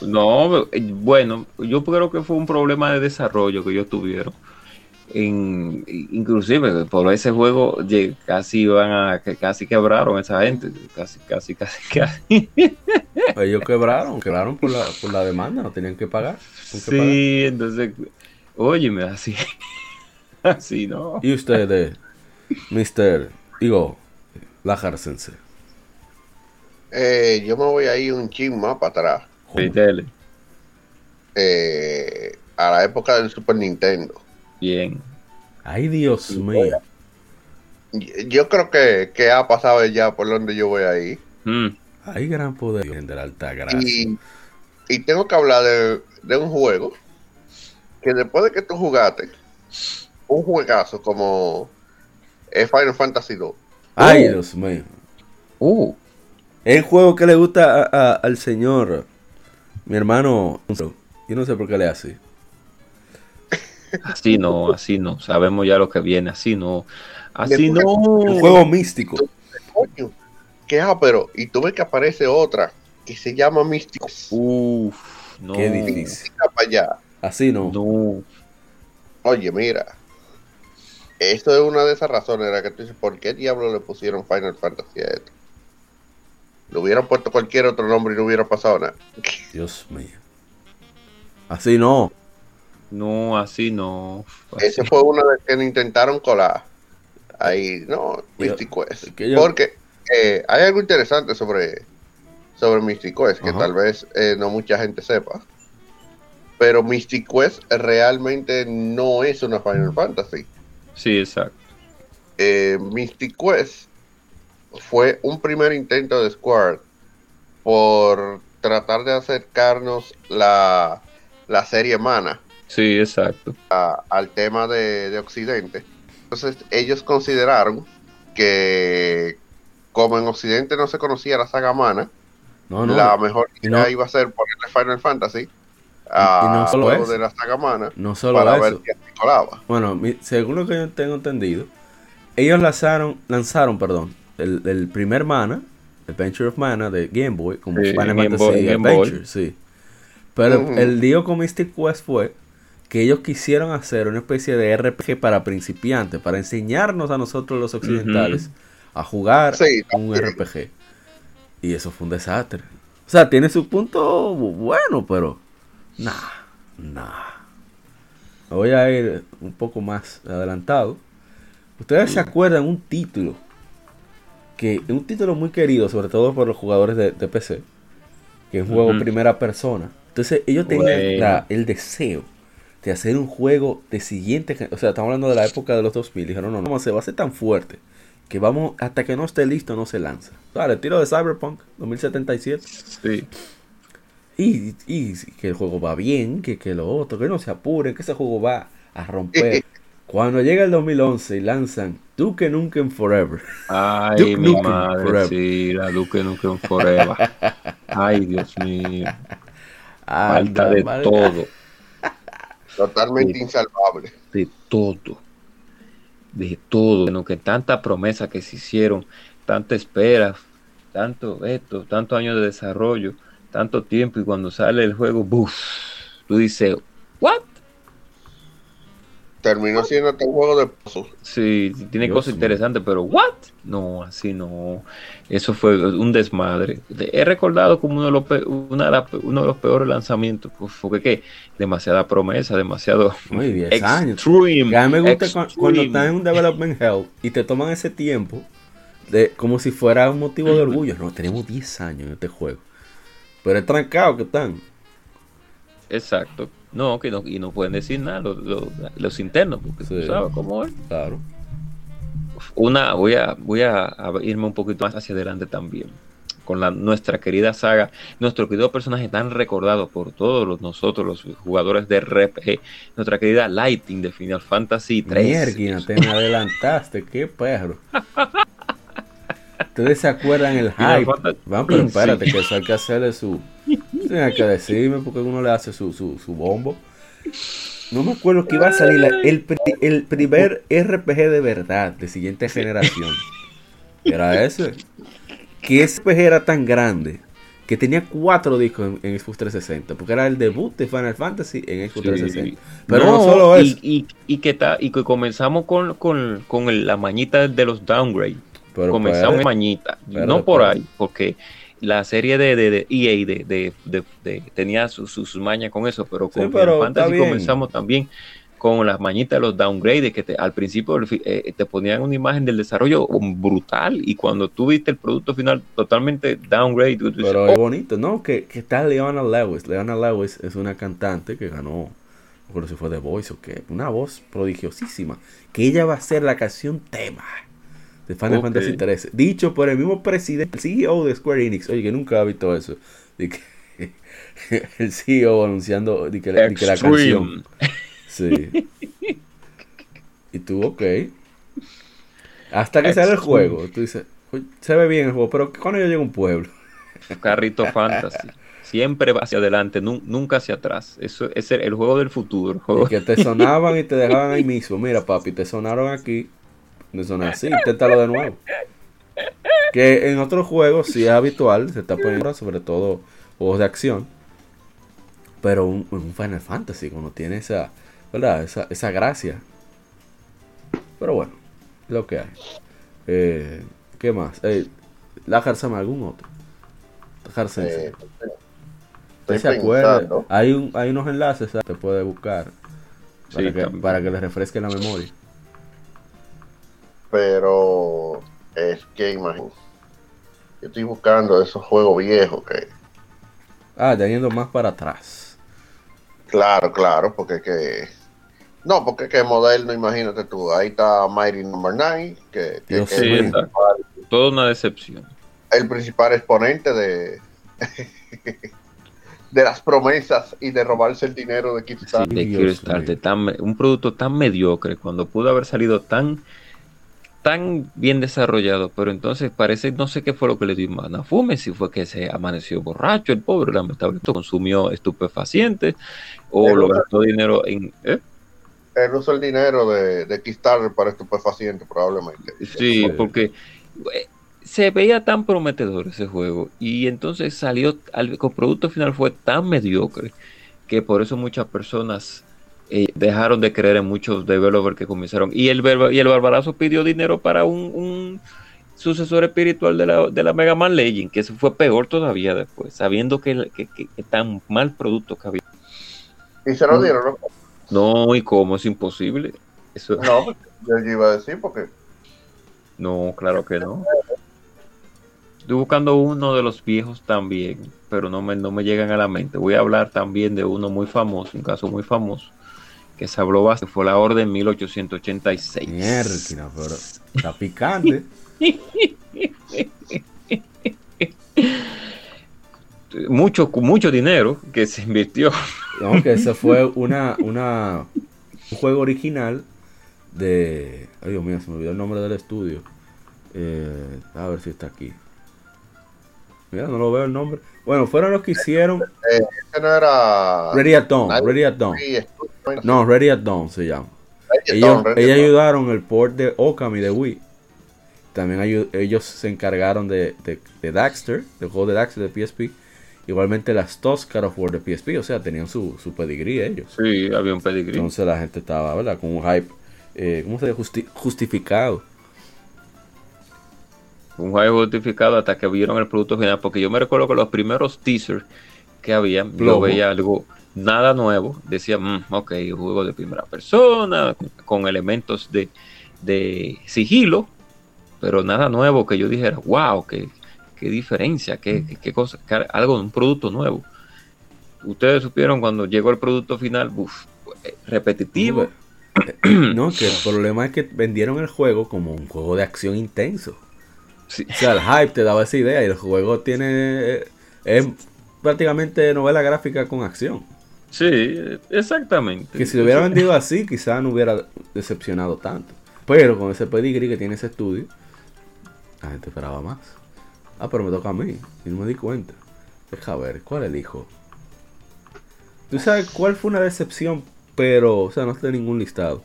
No, bueno, yo creo que fue un problema de desarrollo que ellos tuvieron. En, inclusive por ese juego casi iban a que casi quebraron esa gente, casi, casi, casi, *laughs* casi. Ellos quebraron, quebraron por la, por la demanda, no tenían que pagar. qué pagar. Sí, entonces, óyeme, así, *laughs* así no. Y ustedes, Mr. Digo, Lajar Sensei. Eh, yo me voy a ir un chin más para atrás. Eh, a la época del Super Nintendo. Bien. Ay, Dios mío. Yo creo que, que ha pasado ya por donde yo voy a ir. Mm, Hay gran poder de la alta gracia. Y, y tengo que hablar de, de un juego que después de que tú jugaste un juegazo como es Final Fantasy 2. Ay, Oh. Dios mío. Uh, El juego que le gusta a- a- al señor, mi hermano. Yo no sé por qué le hace. así no, así no. Sabemos ya lo que viene, así no. Así no. Un juego místico. Coño, qué pero Y tú ves que aparece otra que se llama Místico. Uf, no. Qué difícil. Así no. No. Oye, mira. Esto es una de esas razones las que tú dices, ¿por qué diablo le pusieron Final Fantasy a esto? Le hubieran puesto cualquier otro nombre y no hubiera pasado nada. *laughs* Dios mío. Así no. No, así no. Así- Ese fue uno de que intentaron colar. Ahí, no, Mystic Quest. yo- Porque eh, hay algo interesante sobre, sobre Mystic Quest que Ajá. tal vez eh, no mucha gente sepa. Pero Mystic Quest realmente no es una Final Fantasy. Sí, exacto. Eh, Mystic Quest fue un primer intento de Square por tratar de acercarnos la, la serie Mana Sí, exacto. a- al tema de, de Occidente. Entonces ellos consideraron que como en Occidente no se conocía la saga Mana, No, no. la mejor y idea no- iba a ser ponerle Final Fantasy y no a solo eso. de la saga Mana No solo para eso. ver así colaba. Bueno, mi- según lo que yo tengo entendido, ellos lanzaron, lanzaron perdón, el, el primer Mana, Adventure of Mana de Game Boy, como Sí, Final Game Fantasy Boy, Game Adventure, Boy. sí. Pero el lío con Mystic Quest fue que ellos quisieron hacer una especie de RPG para principiantes, para enseñarnos a nosotros los occidentales a jugar Sí, un. RPG. Y eso fue un desastre. O sea, tiene su punto bu- bueno, pero nah, nah. Me voy a ir un poco más adelantado. Ustedes se acuerdan un título que un título muy querido, sobre todo por los jugadores de, de PC, que es un juego Ujú. primera persona. Entonces ellos tenían la- el deseo de hacer un juego de siguiente, o sea, estamos hablando de la época de los 2000. Dijeron, no, no, se va a ser tan fuerte que vamos hasta que no esté listo no se lanza. O sea, el tiro de Cyberpunk 2077. Sí. Y, y que el juego va bien, que, que lo otro, que no se apuren, que ese juego va a romper. *laughs* Cuando llega el 2011 y lanzan Duke Nukem Forever. Ay, Duke mi Nukem madre, Forever. sí, la Duke Nukem Forever. Ay, Dios mío. Falta Anda, de todo, Totalmente insalvable. de todo. De todo. Bueno, que tanta promesa que se hicieron, tanta espera, tanto esto, tantos años de desarrollo, tanto tiempo, y cuando sale el juego, ¡buf! Tú dices, ¿what? Terminó siendo este juego de puzzle. Sí, tiene Dios cosas interesantes, pero ¿what? No, así no. Eso fue un desmadre. De- He recordado como uno de los, pe- una de las- uno de los peores lanzamientos, porque qué, demasiada promesa, demasiado Uy, 10 años. extreme. Que a mí me gusta cu- cuando, estás en un development hell y te toman ese tiempo de como si fuera un motivo de orgullo. No, tenemos 10 años en este juego. Pero es trancado que están. Exacto. No, que no, y no pueden decir nada los, los- los internos, porque Sí. tú sabes cómo es. Claro. Una, voy a, voy a, a irme un poquito más hacia adelante también. Con la, nuestra querida saga, nuestro querido personaje tan recordado por todos los, nosotros, los jugadores de RPG, nuestra querida Lighting de Final Fantasy 3. Mierda, te me adelantaste, qué perro. *laughs* Ustedes se acuerdan el *laughs* hype. Van, pero espérate, Sí. que eso hay que hacerle su. *laughs* Tiene que decirme porque uno le hace su, su, su bombo. No me acuerdo que iba a salir la- el, el primer RPG de verdad de siguiente generación. Era ese. Que ese RPG era tan grande que tenía cuatro discos en, en Xbox 360. Porque era el debut de Final Fantasy en Xbox Sí. 360. Pero no, solo y, eso. Y, y que, ta- y que comenzamos con, con, con el- la mañita de los downgrade. Pero comenzamos espérate. en mañita. no por ahí, porque la serie de, de, de EA de, de- tenía sus sus mañas con eso, pero Sí, con pero Final Fantasy comenzamos también con las mañitas los downgrades, que te- al principio eh, te ponían una imagen del desarrollo brutal y cuando tú viste el producto final totalmente downgrade, tú Pero "Oh, es bonito, ¿no? Que, que está Leona Lewis. Leona Lewis es una cantante que ganó, no recuerdo si fue The Voice o qué, una voz prodigiosísima. Que ella va a ser la canción tema de Final Ok. Fantasy XIII. Dicho por el mismo presidente, el CEO de Square Enix. Oye, que nunca ha visto eso. De que- *laughs* el CEO anunciando de que, la- de que la Extreme. canción. Sí. *laughs* Y tú, ok. Hasta que sale el Extreme. juego, tú dices, "Oye, se ve bien el juego, pero cuando yo llego a un pueblo. Carrito *laughs* Fantasy. Siempre va hacia adelante, nun- nunca hacia atrás. Eso es el, el juego del futuro. juego- Y que te sonaban y te dejaban ahí mismo. Mira, papi, te sonaron aquí. Me sonan así, inténtalo de nuevo. Que en otros juegos sí es habitual, se está poniendo, sobre todo juegos de acción. Pero un, un Final Fantasy, cuando tiene esa, ¿verdad? Esa, esa gracia. Pero bueno, lo que hay. Eh, ¿Qué más? Eh, la Jarsama, algún otro. Jarsama. Eh, ¿Usted se acuerda? Hay, un, hay unos enlaces que te puede buscar para, Sí, que, para que le refresque la memoria. Pero es que imagínate. Yo estoy buscando esos juegos viejos que, Ah, ya yendo más para atrás. claro, claro, porque que no, porque que moderno, imagínate tú, ahí está Mighty Number 9, que, que- que Sí, es Toda una decepción. el principal exponente de *laughs* de las promesas y de robarse el dinero de Sí, Kickstarter. de Dios Kickstarter, mío. tan me- un producto tan mediocre cuando pudo haber salido tan tan bien desarrollado, pero entonces parece, no sé qué fue lo que le dio mano a Fume, si fue que se amaneció borracho el pobre, lamentablemente consumió estupefacientes o Pero- lo gastó dinero en... ¿eh? Él usó el dinero de, de Kickstarter para estupefacientes, probablemente. Sí, porque eh, se veía tan prometedor ese juego y entonces salió, al, el producto final fue tan mediocre que por eso muchas personas eh, dejaron de creer en muchos developers que comenzaron. Y el, y el Barbarazo pidió dinero para un, un sucesor espiritual de la, de la Mega Man Legend, que eso fue peor todavía después, sabiendo que, que, que- que tan mal producto que había. Y se lo dieron, ¿no? No, y cómo es imposible. Eso, No, yo iba a decir porque No, claro que no. Estoy buscando uno de los viejos también, pero no me, no me llegan a la mente. Voy a hablar también de uno muy famoso, un caso muy famoso, que se habló bastante, fue la Orden 1886. Mierda, pero está picante. *laughs* Mucho, mucho dinero que se invirtió. Aunque ese fue una, una, un juego original de. Ay, Dios mío, se me olvidó el nombre del estudio. Eh, a ver si está aquí. Mira, no lo veo el nombre. Bueno, fueron los que hicieron ese no era. Ready at Dawn. Nadie- Ready at Dawn. No, Ready at Dawn se llama. Ellos, ellos ayudaron el port de Okami de Wii. También ayu- ellos se encargaron de, de, de Daxter, del juego de Daxter de PSP. Igualmente las Toscar of War de PSP, o sea, tenían su, su pedigrí ellos. Sí, había un pedigrí. Entonces la gente estaba, ¿verdad? Con un hype, eh, ¿cómo se dice? Justi- justificado. Un juego justificado hasta que vieron el producto final. Porque yo me recuerdo que los primeros teasers que había, yo veía algo, nada nuevo. Decía, "Mm, ok, juego de primera persona, con elementos de, de sigilo, pero nada nuevo que yo dijera, wow, qué, qué diferencia, qué, qué, qué cosa, qué- algo, un producto nuevo. Ustedes supieron cuando llegó el producto final, uf, eh, repetitivo. No, que el problema es que vendieron el juego como un juego de acción intenso. Sí. O sea, el hype te daba esa idea y el juego tiene. eh, Es prácticamente novela gráfica con acción. Sí, exactamente. Que si lo hubiera vendido así, quizás no hubiera decepcionado tanto. Pero con ese pedigree que tiene ese estudio, la gente esperaba más. Ah, pero me toca a mí. Y no me di cuenta. Deja ver, ¿cuál elijo? ¿Tú sabes cuál fue una decepción? Pero, o sea, no está en ningún listado.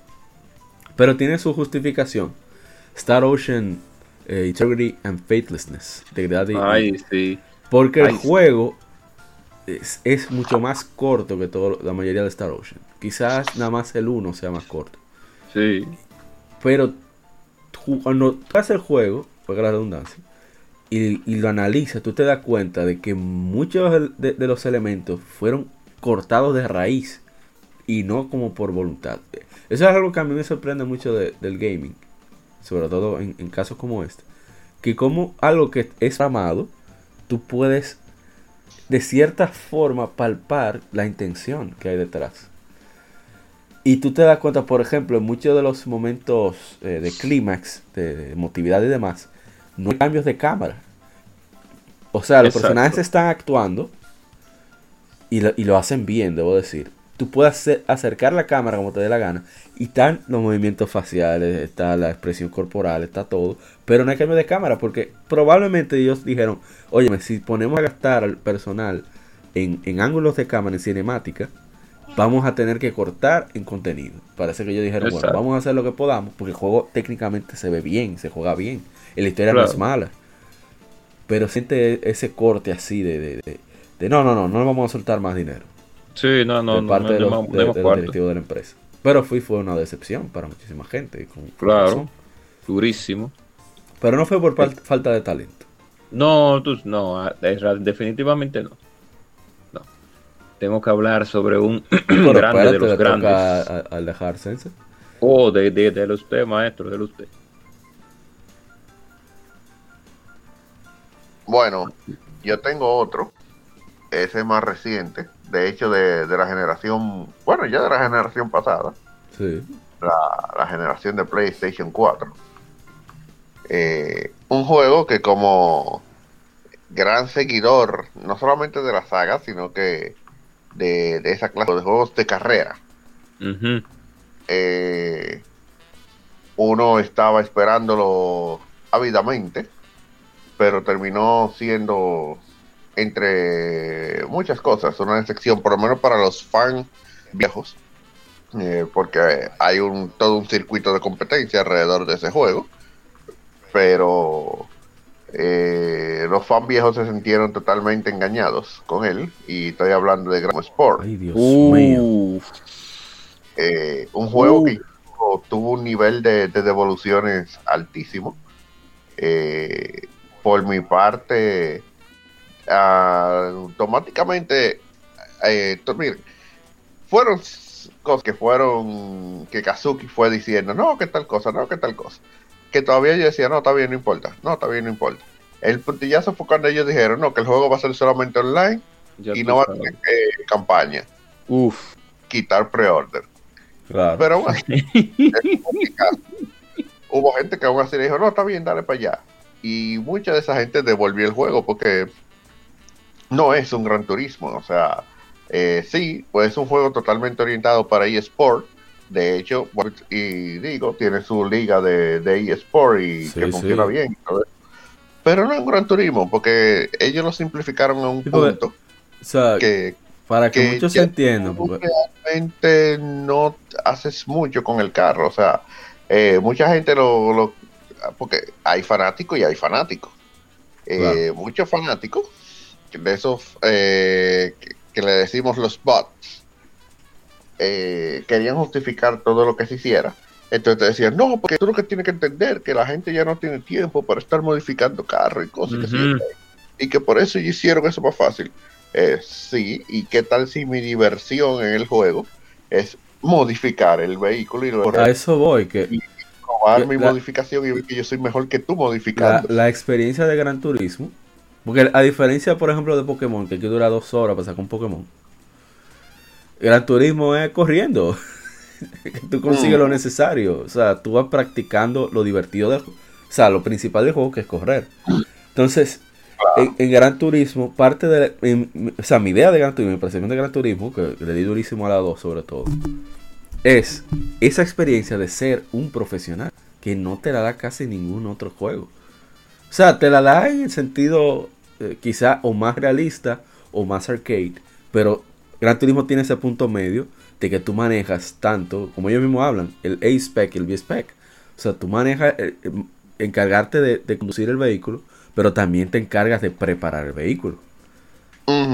Pero tiene su justificación. Star Ocean eh, Integrity and Faithlessness. Integridad y- Ay, sí. porque el Ay, juego es, es mucho más corto que todo, la mayoría de Star Ocean. Quizás nada más el 1 sea más corto. Sí. Pero tú- cuando tú haces el juego, porque la redundancia, y, y lo analizas, tú te das cuenta de que muchos de, de los elementos fueron cortados de raíz y no como por voluntad. Eso es algo que a mí me sorprende mucho de- del gaming, sobre todo en, en casos como este. Que como algo que es amado, tú puedes de cierta forma palpar la intención que hay detrás. Y tú te das cuenta, por ejemplo, en muchos de los momentos eh, de clímax, de, de emotividad y demás, no hay cambios de cámara. O sea, los Exacto. personajes están actuando y lo, y lo hacen bien, debo decir. Tú puedes hacer- acercar la cámara como te dé la gana y están los movimientos faciales, está la expresión corporal, está todo, pero no hay cambio de cámara porque probablemente ellos dijeron, oye, si ponemos a gastar al personal en, en ángulos de cámara, en cinemática, vamos a tener que cortar en contenido. Parece que ellos dijeron, bueno, vamos a hacer lo que podamos, porque el juego técnicamente se ve bien, se juega bien, la historia no es mala. Pero siente ese corte así de, de, de- de, no, no, no, no le vamos a soltar más dinero. Sí, no, no, de no, parte no, de los, de- de los cuarto. directivos de la empresa. Pero fue, fue una decepción para muchísima gente. con- Claro. razón. Durísimo. Pero no fue por fal- falta de talento. No, tú, no, definitivamente no. No. Tengo que hablar sobre un *clears throat* Pero grande espérate, de los grandes. al dejar Sense. Oh, de, de, de usted, maestro, de usted. Bueno, yo tengo otro. Ese es más reciente. De hecho, de, de la generación. Bueno, ya de la generación pasada. Sí. La, la generación de PlayStation 4. Eh, un juego que, como gran seguidor, no solamente de la saga, sino que de, de esa clase de juegos de carrera. Eh, uno estaba esperándolo ávidamente, pero terminó siendo entre muchas cosas una decepción, por lo menos para los fans viejos, eh, porque hay un todo un circuito de competencia alrededor de ese juego, pero eh, los fans viejos se sintieron totalmente engañados con él, y estoy hablando de Gran Sport. Ay, Dios Uh. mío. Eh, un juego Uh. que incluso tuvo un nivel de, de devoluciones altísimo. Eh, por mi parte, automáticamente, eh, miren, fueron cosas que fueron, que Kazuki fue diciendo, no, que tal cosa, no, que tal cosa. Que todavía yo decía, no, está bien, no importa, no, está bien, no importa. El puntillazo fue cuando ellos dijeron, no, que el juego va a ser solamente online Ya y no va a tener eh, campaña, Uf. quitar pre-order. Claro. Pero bueno, *laughs* *laughs* hubo gente que aún así le dijo, no, está bien, dale para allá. Y mucha de esa gente devolvió el juego porque no es un gran turismo. O sea, eh, sí, pues es un juego totalmente orientado para eSport. De hecho, y digo, tiene su liga de, de eSport y Sí, que funciona sí. bien. ¿sabes? Pero no es un gran turismo porque ellos lo simplificaron a un Sí, porque- punto O sea, que para que, que muchos se entiendan. porque- realmente no haces mucho con el carro. O sea, eh, mucha gente lo, lo- Porque hay fanáticos y hay fanáticos. Eh, Muchos fanáticos de esos eh, que, que le decimos los bots, eh, querían justificar todo lo que se hiciera. Entonces te decían, no, porque tú lo que tienes que entender que la gente ya no tiene tiempo para estar modificando carros y cosas y que por eso hicieron eso más fácil. Eh, sí, y qué tal si mi diversión en el juego es modificar el vehículo y luego A eso voy, que probar mi la- modificación y ver que yo soy mejor que tú la, modificando. la experiencia de Gran Turismo, porque a diferencia, por ejemplo, de Pokémon, que aquí dura dos horas para sacar un Pokémon, Gran Turismo es corriendo. *laughs* tú consigues Mm. lo necesario. O sea, tú vas practicando lo divertido del juego. O sea, lo principal del juego que es correr. Entonces, en, en Gran Turismo, parte de. en- o sea, mi idea de Gran Turismo, mi percepción de Gran Turismo, que le di durísimo a la 2 sobre todo, es esa experiencia de ser un profesional que no te la da casi ningún otro juego. O sea, te la da en el sentido eh, quizá o más realista o más arcade, pero Gran Turismo tiene ese punto medio de que tú manejas tanto, como ellos mismos hablan, el A-Spec y el B-Spec. O sea, tú manejas, eh, eh, encargarte de, de conducir el vehículo, pero también te encargas de preparar el vehículo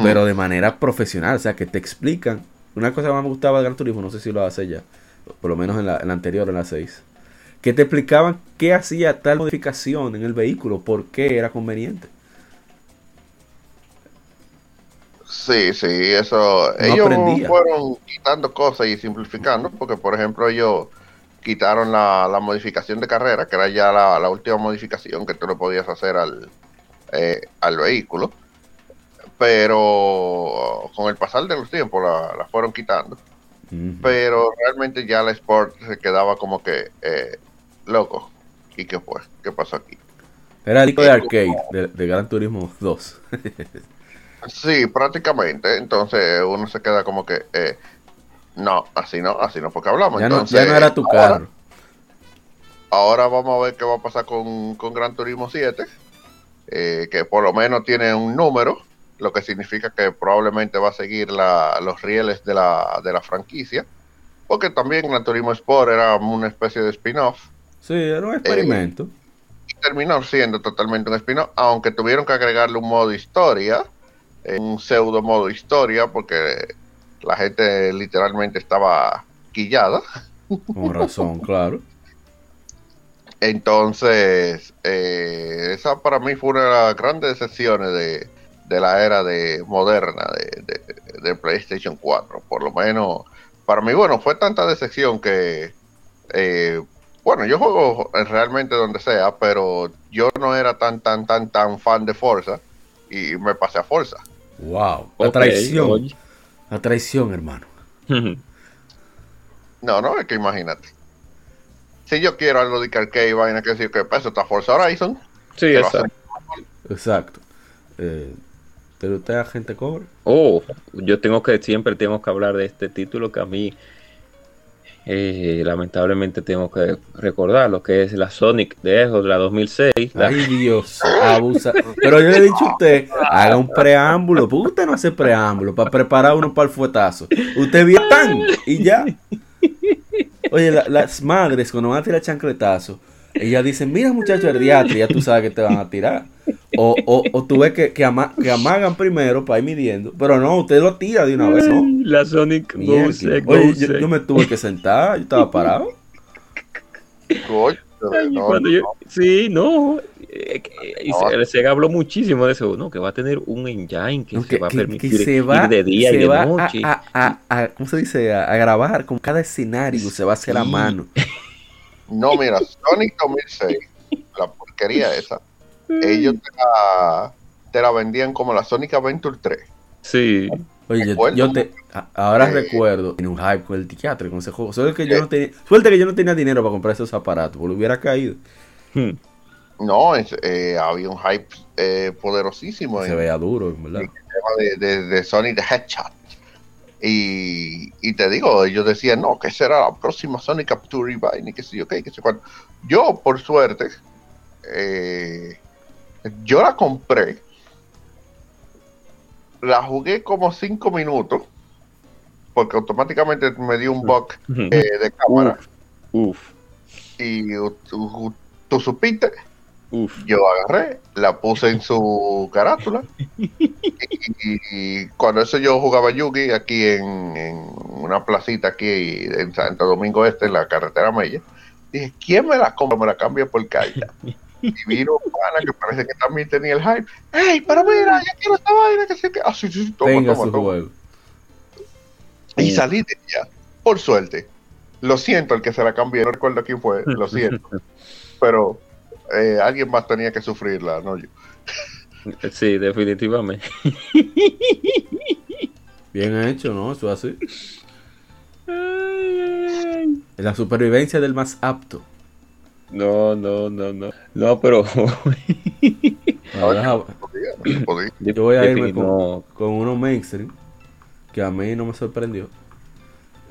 pero de manera profesional, o sea, que te explican. Una cosa que más me gustaba de Gran Turismo, no sé si lo hace ya, por lo menos en la, en la anterior, en la 6, que te explicaban qué hacía tal modificación en el vehículo, por qué era conveniente. Sí, sí, eso. No ellos aprendía. fueron quitando cosas y simplificando, porque por ejemplo ellos quitaron la, la modificación de carrera, que era ya la, la última modificación que tú le podías hacer al, eh, al vehículo, pero con el pasar de los tiempos la, la fueron quitando, pero realmente ya la Sport se quedaba como que eh, loco. ¿Y qué fue? ¿Qué pasó aquí? Era el disco de arcade de, de Gran Turismo 2. *laughs* Sí, prácticamente. Entonces uno se queda como que, eh, no, así no, así no, porque hablamos. ya, no, Entonces, ya no era tu ahora- carro. Ahora vamos a ver qué va a pasar con, con Gran Turismo 7, eh, que por lo menos tiene un número, lo que significa que probablemente va a seguir la- los rieles de la, de la franquicia, porque también Gran Turismo Sport era una especie de spin-off, Sí, era un experimento. y terminó siendo totalmente un spin-off, aunque tuvieron que agregarle un modo historia, eh, un pseudo modo historia, porque la gente literalmente estaba quillada. Con razón, *laughs* claro. Entonces, eh, esa para mí fue una de las grandes decepciones de, de la era de moderna de, de- de PlayStation 4. Por lo menos, para mí, bueno, fue tanta decepción que, eh, bueno, yo juego realmente donde sea, pero yo no era tan, tan, tan, tan fan de Forza y me pasé a Forza. Wow. La traición. oye. La traición, hermano. *laughs* No, no, es que imagínate. Si yo quiero algo de arcade y vaina que decir que eso está Forza Horizon, Sí, exacto. Exacto. Eh, ¿Pero usted agente cobre? Oh, yo tengo que, siempre tengo que hablar de este título que a mí, eh, lamentablemente tengo que recordar, lo que es la Sonic de de la 2006. la- Ay, Dios, abusa. Pero yo le he dicho a usted, haga un preámbulo. ¿Por qué usted no hace preámbulo para preparar uno para el fuetazo? Usted viene tan y ya. Oye, la- las madres cuando van a tirar chancletazo, ellas dicen, mira muchacho el diatre, ya tú sabes que te van a tirar. O, o, o tú ves que, que, ama- que amagan primero para ir midiendo. Pero no, usted lo tira de una vez, ¿no? La Sonic Mierda. Goose, Oye, Goose. yo, yo me tuve que sentar, yo estaba parado. coño, no, yo- sí, no. eh, y No. se- habló muchísimo de eso, ¿no? Que va a tener un engine que No, se va a permitir que se va, ir de día se y de va a- noche. A, a- a- ¿cómo se dice? A, a grabar con cada escenario, se va a hacer a mano. No, mira, Sonic 2006, la porquería esa, ellos te la, te la vendían como la Sonic Adventure 3. Sí. Oye, yo, Recuerdo yo te, a- ahora eh, recuerdo en un hype con el teatro, con ese juego. Suerte que yo no tenía, suerte que yo no tenía dinero para comprar esos aparatos, porque hubiera caído. Hmm. No, es- eh, había un hype eh, poderosísimo Se en el veía duro, en verdad. tema de, de, de Sonic the Hedgehog. Y, y te digo, ellos decían, no, que será la próxima Sonic Capture y vaina, y que sí, ok, que sé cuánto. Yo, por suerte, eh, yo la compré, la jugué como cinco minutos, porque automáticamente me dio un bug eh, de cámara. Uf. Y tú, tú- tú supiste Uf. Yo agarré, la puse en su carátula. *laughs* y, y cuando eso yo jugaba Yugi aquí en, en una placita aquí en Santo Domingo Este, en la carretera Mella. Dije, ¿quién me la compra? Me la cambia por carta. Y vino Juana, que parece que también tenía el hype. ¡Ey, pero mira, yo quiero esta vaina! Que que... Ah, sí, sí, sí, toma, Tenga toma, toma. juego. Y salí de ella, por suerte. Lo siento, el que se la cambié, no recuerdo quién fue, lo siento. *laughs* Pero eh, alguien más tenía que sufrirla, no yo. *laughs* Sí, definitivamente. Bien hecho, ¿no? Eso es así. La supervivencia del más apto. No, no, no, no. No, pero. *laughs* Ahora, podía. yo voy a irme con, con uno mainstream que a mí no me sorprendió.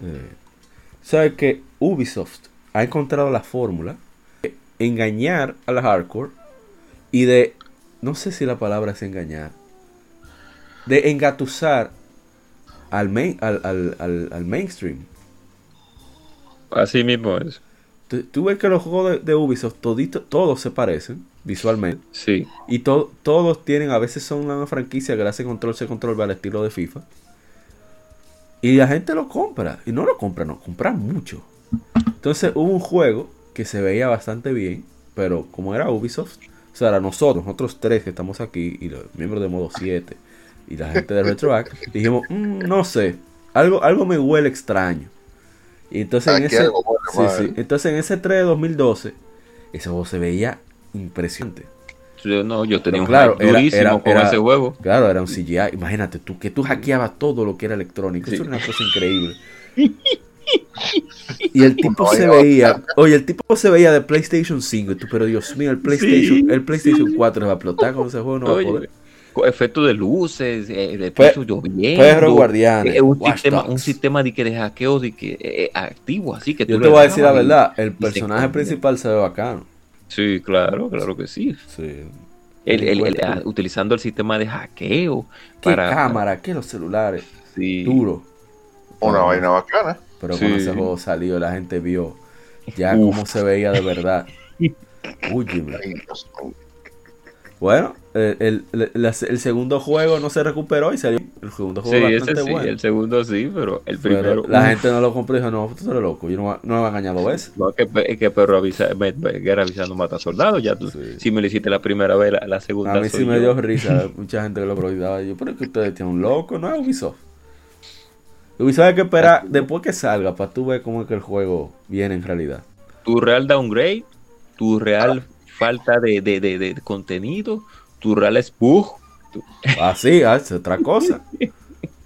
Eh, ¿Sabes que Ubisoft ha encontrado la fórmula engañar a la hardcore y de, no sé si la palabra es engañar, de engatusar al, main- al, al- al- al mainstream? Así mismo es. Tú, tú ves que los juegos de, de Ubisoft todito- todos se parecen visualmente Sí. y to- todos tienen, a veces son una franquicia que le hace control se control al estilo de FIFA. Y la gente lo compra. Y no lo compra, no, compra mucho. Entonces hubo un juego que se veía bastante bien, pero como era Ubisoft, o sea, era nosotros, nosotros tres que estamos aquí, y los miembros de modo 7, y la gente de Retroact, *laughs* dijimos, "Mm, no sé, algo, algo me huele extraño. Y entonces en ese, algo sí, sí, entonces en ese 3 de 2012, ese juego se veía impresionante. Yo, no, yo tenía Pero un claro, era- durísimo era- con era- ese juego. Claro, era un CGI. Imagínate tú, que tú hackeabas todo lo que era electrónico. Eso Sí. era una cosa increíble. *laughs* Y el tipo se veía, oye, el tipo se veía de PlayStation 5. y tú, pero Dios mío, el PlayStation, Sí. el PlayStation 4 va a explotar con ese juego, no va a poder. con efectos de luces, eh, de Pe- lloviendo. perros guardianes, eh, un, sistema, un sistema de, que de hackeo de que, eh, activo, así que Yo tú te voy a decir la y- verdad, el personaje principal se ve bacano. Sí, claro, claro que sí. Sí. El- el- ah, utilizando el sistema de hackeo ¿Qué para cámara? ¿Qué los celulares? sí. Duro. Una Pero- vaina bacana. Pero Sí. cuando ese juego salió, la gente vio ya Uf. cómo se veía de verdad. *laughs* Mío. Bueno, el, el- el- la- el segundo juego no se recuperó y salió el segundo Sí, juego ese bastante sí, bueno. el segundo sí, pero el Pero primero. la uf, gente no lo compró y dijo, no, tú eres loco, yo no, me van a engañar dos veces. No, es que, es que perro avisa, me- me- guerra avisando mata soldados. Ya tú, Sí. si me lo hiciste la primera vez, la, la segunda. A mí sí me yo. dio risa, *laughs* mucha gente que lo probaba. Yo, pero es que ustedes tienen un loco, no es Ubisoft. Ubisoft hay que esperar después que salga para tú ver cómo es que el juego viene en realidad. Tu real downgrade, tu real falta de, de, de, de contenido, tu real bug. Así, ah, es otra cosa.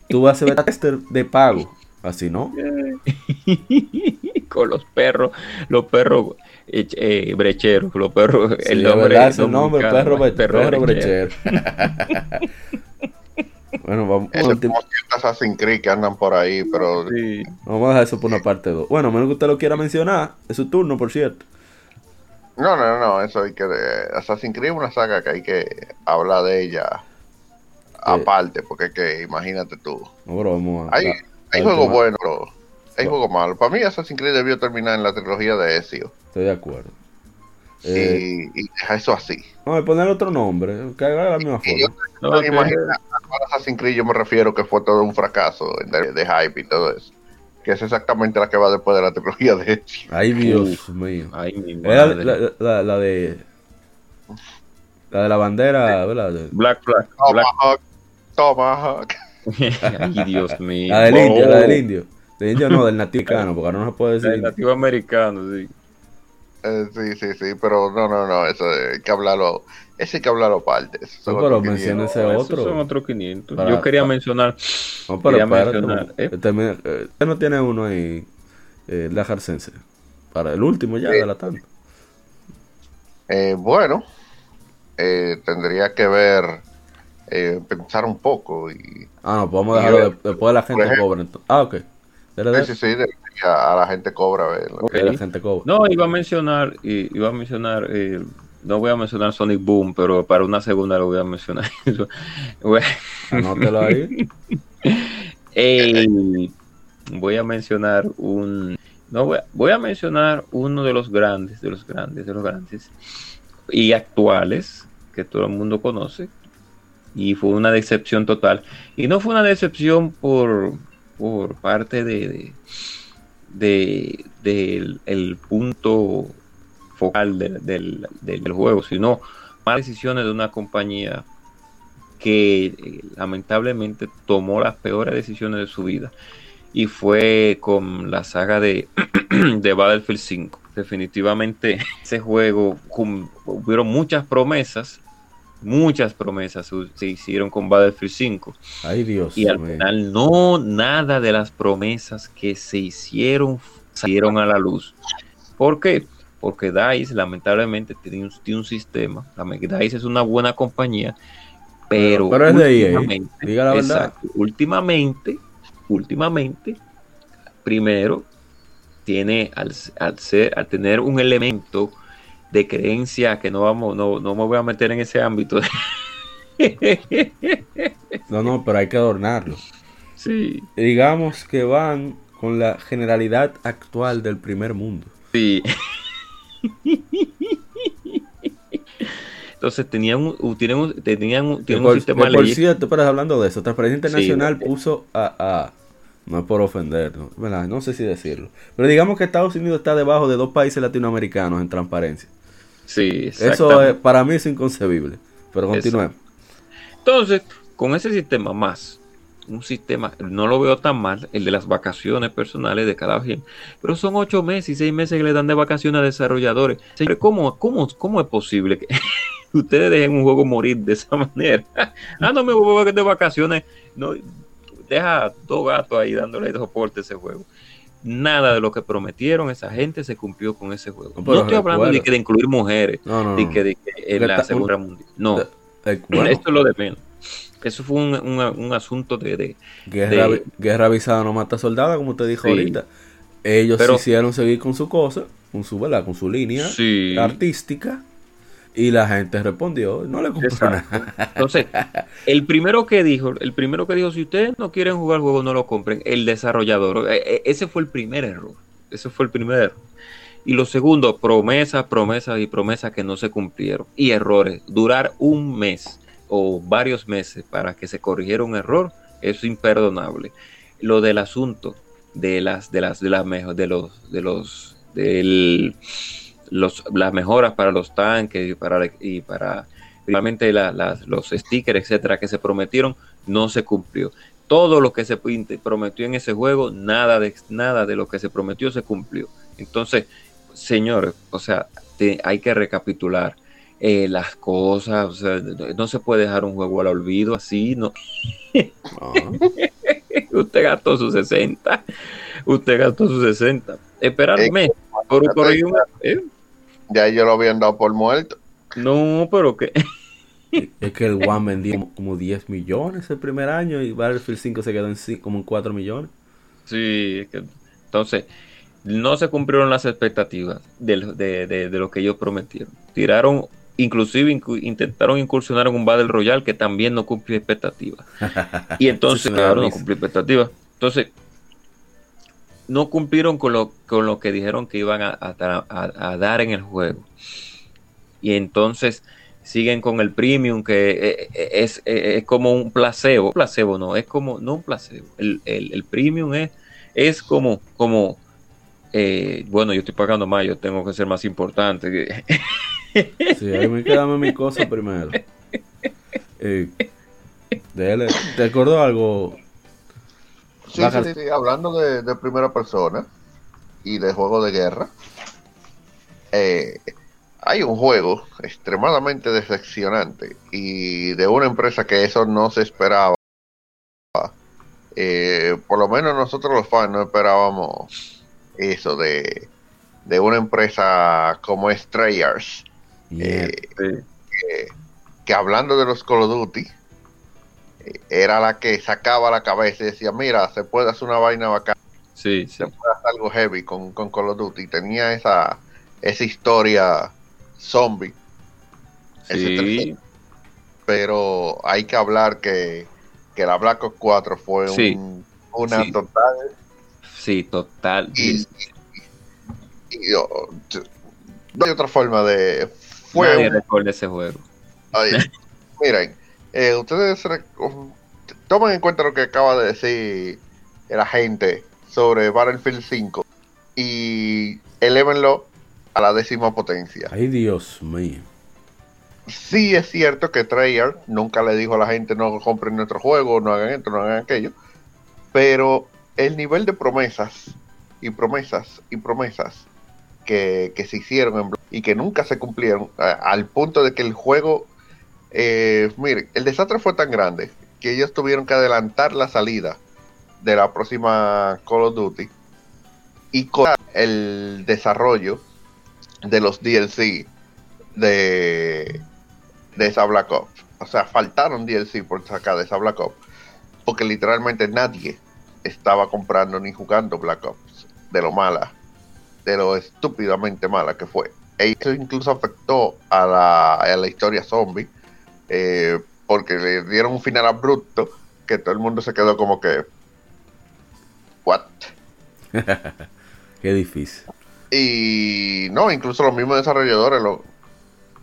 Tú vas a ver tester de pago, así no. *laughs* con los perros, los perros eh, eh, brecheros, los perros, Sí, el nombre, verdad, es el nombre, dominicano, perro, bre- perro brechero. brechero. *laughs* bueno, vamos, Eso es como Assassin's Creed que andan por ahí, pero Sí. vamos a dejar eso por una parte 2. Bueno, a menos que usted lo quiera mencionar, es su turno, por cierto. no, no, no, eso hay que Assassin's Creed es una saga que hay que hablar de ella aparte, porque es que imagínate tú. No, pero vamos a. Hay, a- hay juegos buenos, pero hay Bueno. juegos malos. Para mí Assassin's Creed debió terminar en la trilogía de Ezio Estoy de acuerdo. Eh, y, y dejar eso así. Vamos a poner otro nombre, que haga la misma yo forma. No, me que- imagino a Assassin's Creed yo me refiero que fue todo un fracaso de, de hype y todo eso. Que es exactamente la que va después de la trilogía de Ezio. Ay, Dios mío. Ay, mi Era la, la- la- la de. La de la bandera, ¿verdad? Black Flag. Black... Tomahawk, Tomahawk. *laughs* Ay, Dios mío. La del indio, Oh. la del indio. Del indio no, del nativano, porque ahora no se puede decir. El indio. nativo americano, sí. Eh, sí, sí, sí, pero no, no, no, eso hay que hablarlo, eso hay que hablarlo aparte. No, pero menciona 500. ese otro. esos son otros 500. Para- Yo quería para- mencionar. No, pero quería mencionar, eh. Termina- eh, Usted no tiene uno ahí, eh, la Jarcense. Para el último ya, Sí. de la tanda. Eh, bueno, eh, tendría que ver, eh, pensar un poco y Ah, no, podemos Y dejarlo de- después de la gente ejemplo- entonces. Ah, ok. Sí, sí, sí, a, a la gente cobra la gente. No, iba a mencionar, iba a mencionar, eh, no voy a mencionar Sonic Boom, pero para una segunda lo voy a mencionar. *laughs* Bueno, Anótelo ahí. *laughs* eh, voy a mencionar un, no voy a, voy a mencionar uno de los grandes, de los grandes, de los grandes. y actuales que todo el mundo conoce. Y fue una decepción total. Y no fue una decepción por, por parte de, de, del el punto focal del, del, juego, sino más decisiones de una compañía que eh, lamentablemente tomó las peores decisiones de su vida. Y fue con la saga de, *clears throat* de Battlefield 5. Definitivamente ese juego hubieron muchas promesas muchas promesas se hicieron con Battlefield 5. Ay Dios. Y al final no nada de las promesas que se hicieron salieron a la luz. ¿Por qué? Porque DICE lamentablemente tiene un, tiene un sistema. DICE es una buena compañía, pero, pero es de EA. Diga la verdad. últimamente, últimamente, primero tiene al, al, ser, al tener un elemento de creencia que no vamos, no, no me voy a meter en ese ámbito. *laughs* no, no, pero hay que adornarlo. Sí. Digamos que van con la generalidad actual del primer mundo. Sí. Entonces tenían un, tenían un, tienen por, un sistema Por cierto, pero hablando de eso, Transparencia Internacional puso a, a, no es por ofender, no, no sé si decirlo, pero digamos que Estados Unidos está debajo de dos países latinoamericanos en transparencia. Sí, Eso para mí es inconcebible. Pero continuemos. Entonces, con ese sistema más, un sistema, no lo veo tan mal, el de las vacaciones personales de cada quien, pero son ocho meses y seis meses que le dan de vacaciones a desarrolladores. ¿cómo, cómo, cómo es posible que *laughs* ustedes dejen un juego morir de esa manera? *laughs* ah, no me voy de vacaciones. No, deja dos gatos ahí dándole soporte a ese juego nada de lo que prometieron esa gente se cumplió con ese juego. No, estoy hablando de, que de incluir mujeres, de, que, de que en la Segunda Mundial. No, esto es lo de menos. Eso fue un, un, asunto de, guerra, guerra, avisada no mata soldada, como usted dijo ahorita. Ellos quisieron seguir con su cosa, con su, ¿verdad? Con su línea artística. Y la gente respondió, no le compró nada. Entonces, *laughs* el primero que dijo, el primero que dijo, si ustedes no quieren jugar el juego, no lo compren, el desarrollador. E, e, ese fue el primer error. Ese fue el primer error. Y lo segundo, promesas, promesas y promesas que no se cumplieron. Y errores. Durar un mes o varios meses para que se corrigiera un error, es imperdonable. Lo del asunto de las, de las, de las mejor, de los, de los, del los, las mejoras para los tanques y para, y para realmente los stickers, etcétera, que se prometieron, no se cumplió. Todo lo que se prometió en ese juego, nada de, nada de lo que se prometió se cumplió. Entonces, señores, o sea, hay que recapitular eh, las cosas. no se puede dejar un juego al olvido así, ¿no? *laughs* usted gastó sus 60. Usted gastó sus 60. Esperar un mes. Por, ¿eh? Ya ellos lo habían dado por muerto. No, pero que. es que el One vendió como 10 millones el primer año y Battlefield 5 se quedó en como en 4 millones. Sí, es que, entonces no se cumplieron las expectativas de, lo que ellos prometieron. Tiraron, inclusive intentaron incursionar en un Battle Royale que también no cumplió expectativas. *laughs* y entonces, claro, no cumplió expectativas. Entonces, no cumplieron con lo, con lo que dijeron que iban a, dar en el juego. Y entonces siguen con el premium, que eh, eh, es, eh, es, como un placebo. Placebo no, es como, no un placebo. El, el, premium es, es como, como bueno, yo estoy pagando más, yo tengo que ser más importante. *laughs* sí, ahí me quedame mi cosa primero. ¿Te acordó algo Sí, sí, sí, hablando de, primera persona y de juego de guerra, eh, hay un juego extremadamente decepcionante y de una empresa que eso no se esperaba. Eh, por lo menos nosotros los fans no esperábamos eso de, una empresa como Strayers. Eh, que hablando de los Call of Duty, era la que sacaba la cabeza y decía, mira, se puede hacer una vaina bacana. Sí, Se puede hacer algo heavy con, con Call of Duty. Tenía esa, esa historia zombie. Sí. Pero hay que hablar que, que la Black Ops 4 fue un, una total. Sí, total. Y, no hay otra forma de fue Nadie un- recuerda ese juego. Ay, *laughs* miren, eh, ustedes tomen en cuenta lo que acaba de decir la gente sobre Battlefield 5 y elévenlo a la décima potencia. Ay, Dios mío. Sí es cierto que Treyarch nunca le dijo a la gente no compren nuestro juego, no hagan esto, no hagan aquello, pero el nivel de promesas y promesas y promesas que, que se hicieron en y que nunca se cumplieron a- al punto de que el juego, eh, miren, el desastre fue tan grande que ellos tuvieron que adelantar la salida de la próxima Call of Duty y con el desarrollo de los DLC de, de esa Black Ops. O sea, faltaron DLC por sacar de esa Black Ops. Porque literalmente nadie estaba comprando ni jugando Black Ops. De lo mala, de lo estúpidamente mala que fue. E eso incluso afectó a la, a la historia zombie. Eh, porque le dieron un final abrupto que todo el mundo se quedó como que... ¿What? *laughs* Qué difícil. Y no, incluso los mismos desarrolladores lo,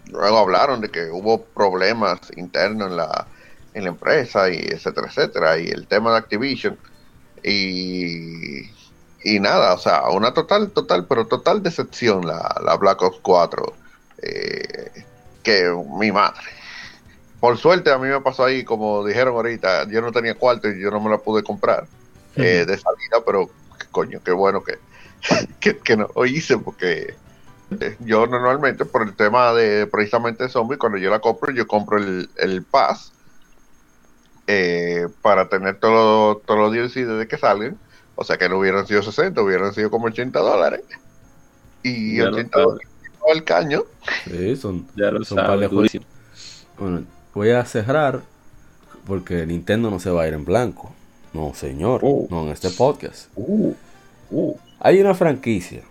luego hablaron de que hubo problemas internos en la, en la empresa y etcétera, etcétera. Y el tema de Activision. Y, y nada, o sea, una total, total, pero total decepción la, la Black Ops 4. eh, que mi madre. Por suerte a mí me pasó ahí, como dijeron ahorita, yo no tenía cuarto y yo no me la pude comprar eh, de salida, pero coño, qué bueno que, *laughs* que, que no lo hice porque eh, yo normalmente por el tema de precisamente zombie cuando yo la compro yo compro el, el pass eh, para tener todo- todos los DLC desde que salgan o sea que no hubieran sido 60 hubieran sido como 80 dólares y Ya lo 80 sabes. dólares el caño Sí, son, Ya lo son de. Bueno, voy a cerrar porque Nintendo no se va a ir en blanco. No, señor. Oh. No en este podcast. Uh, uh. Hay una franquicia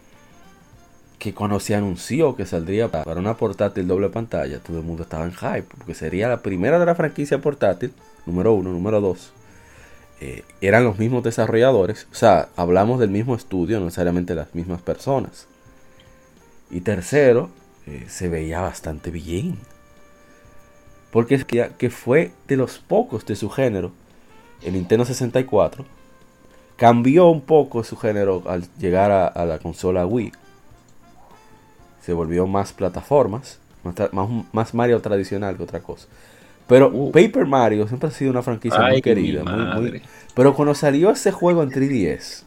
que cuando se anunció que saldría pa- para una portátil doble pantalla, todo el mundo estaba en hype, porque sería la primera de la franquicia portátil, número uno, número dos. eh, eran los mismos desarrolladores, o sea, hablamos del mismo estudio, no necesariamente las mismas personas. Y tercero, eh, se veía bastante bien. Porque es que, que fue de los pocos de su género, el Nintendo 64, cambió un poco su género al llegar a, a la consola Wii. Se volvió más plataformas, más, tra- más, más Mario tradicional que otra cosa. Pero Uh. Paper Mario siempre ha sido una franquicia muy querida. muy- muy- pero cuando salió ese juego en 3DS,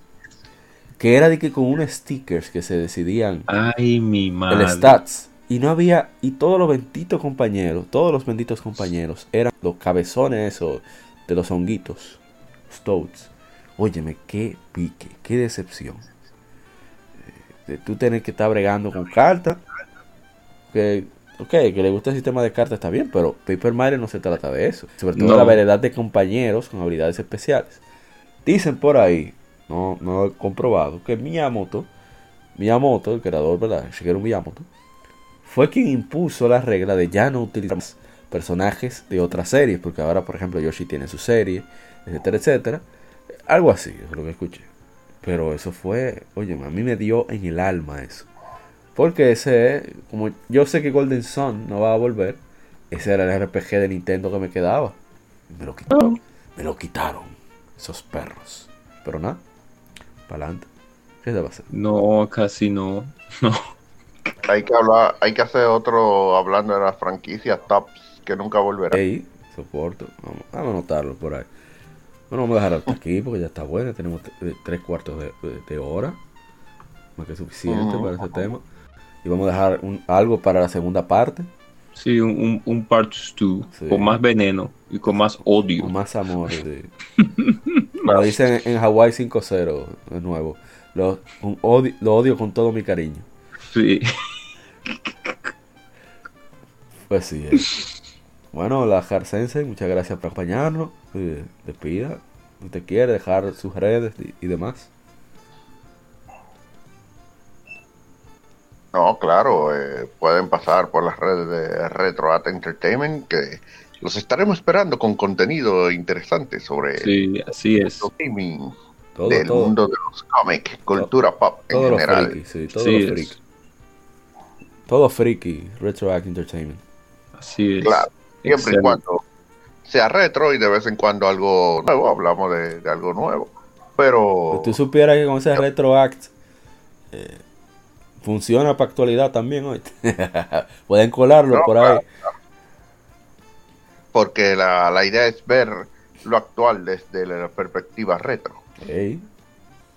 que era de que con unos stickers que se decidían Ay, mi madre. el stats. Y no había, y todos los benditos compañeros, todos los benditos compañeros eran los cabezones esos de los honguitos, los toads. Óyeme, qué pique, qué decepción. Eh, De tú tener que estar bregando con cartas. Que, ok, que le gusta el sistema de cartas está bien, pero Paper Mario no se trata de eso. Sobre todo No. la variedad de compañeros con habilidades especiales. Dicen por ahí, no, no he comprobado, que Miyamoto, Miyamoto, el creador, ¿verdad? Shigeru Miyamoto, fue quien impuso la regla de ya no utilizar personajes de otras series, porque ahora, por ejemplo, Yoshi tiene su serie, etcétera, etcétera. Algo así, es lo que escuché. Pero eso fue, oye, a mí me dio en el alma eso. Porque ese, como yo sé que Golden Sun no va a volver, ese era el RPG de Nintendo que me quedaba. Me lo quitaron. Me lo quitaron. Esos perros. Pero nada, para adelante. ¿Qué se va a hacer? No, casi no. *laughs* No. Hay que hablar hay que hacer otro hablando de las franquicias tops que nunca volverán Ey, soporto. Vamos, vamos a anotarlo por ahí. Bueno, vamos a dejarlo hasta aquí porque ya está bueno. Tenemos eh, tres cuartos de, de- de hora. Más que suficiente para ese tema. Y vamos a dejar un- algo para la segunda parte. Sí, un, un, un part 2 Sí. con más veneno y con más odio. Con más amor. sí. *laughs* Como dicen en Hawaii 5-0 de nuevo. Lo, un odio, lo odio con todo mi cariño. Sí. Pues sí. eh. Bueno, la Jarsense, muchas gracias por acompañarnos. Eh, despida. Si te quiere dejar sus redes y, y demás. No, claro, eh, pueden pasar por las redes de Retro At Entertainment que los estaremos esperando con contenido interesante sobre Sí, así es. el gaming Todo, del todo. mundo de los cómics, cultura pop en general. frikis, sí, todos Sí, los es. Todo freaky, Retroact Entertainment. Así es. Claro, siempre y cuando sea retro y de vez en cuando algo nuevo, hablamos de, de algo nuevo. Pero Si tú supieras que con ese Retroact eh, funciona para actualidad también hoy. *laughs* Pueden colarlo No, por ahí. porque la, la idea es ver lo actual desde la perspectiva retro. Ey,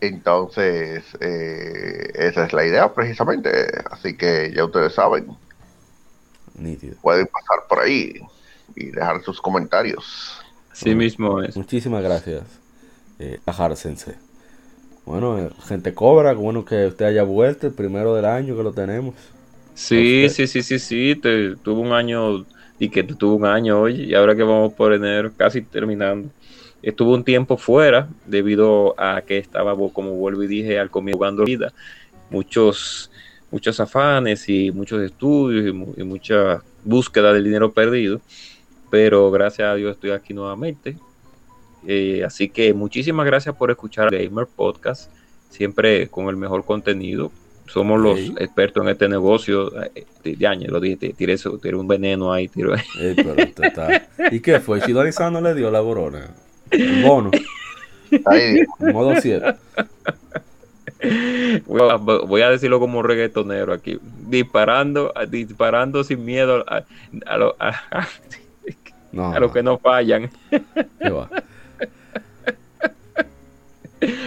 Entonces, eh, esa es la idea precisamente. Así que ya ustedes saben, nítido. pueden pasar por ahí y dejar sus comentarios. Así mismo es. Muchísimas gracias, eh, a. Bueno, eh, gente cobra, bueno que usted haya vuelto el primero del año que lo tenemos. Sí, Ok. sí, sí, sí, sí. Te, tuvo un año y que tuvo un año hoy y ahora que vamos por enero, casi terminando. Estuvo un tiempo fuera debido a que estaba, como vuelvo y dije, al comienzo jugando vida. Muchos, muchos afanes y muchos estudios y, mu- y mucha búsqueda del dinero perdido. Pero gracias a Dios estoy aquí nuevamente. Eh, así que muchísimas gracias por escuchar Gamer Podcast, siempre con el mejor contenido. Somos los Sí. expertos en este negocio. Eh, años, lo dije, tiré, un veneno ahí. pero está- ¿Y qué fue? Le dio la borona. Bono, Ahí, modo 7. Voy a, voy a decirlo como un reggaetonero aquí. Disparando, disparando sin miedo a, a lo, a- a- *laughs* No, a los que no fallan. va.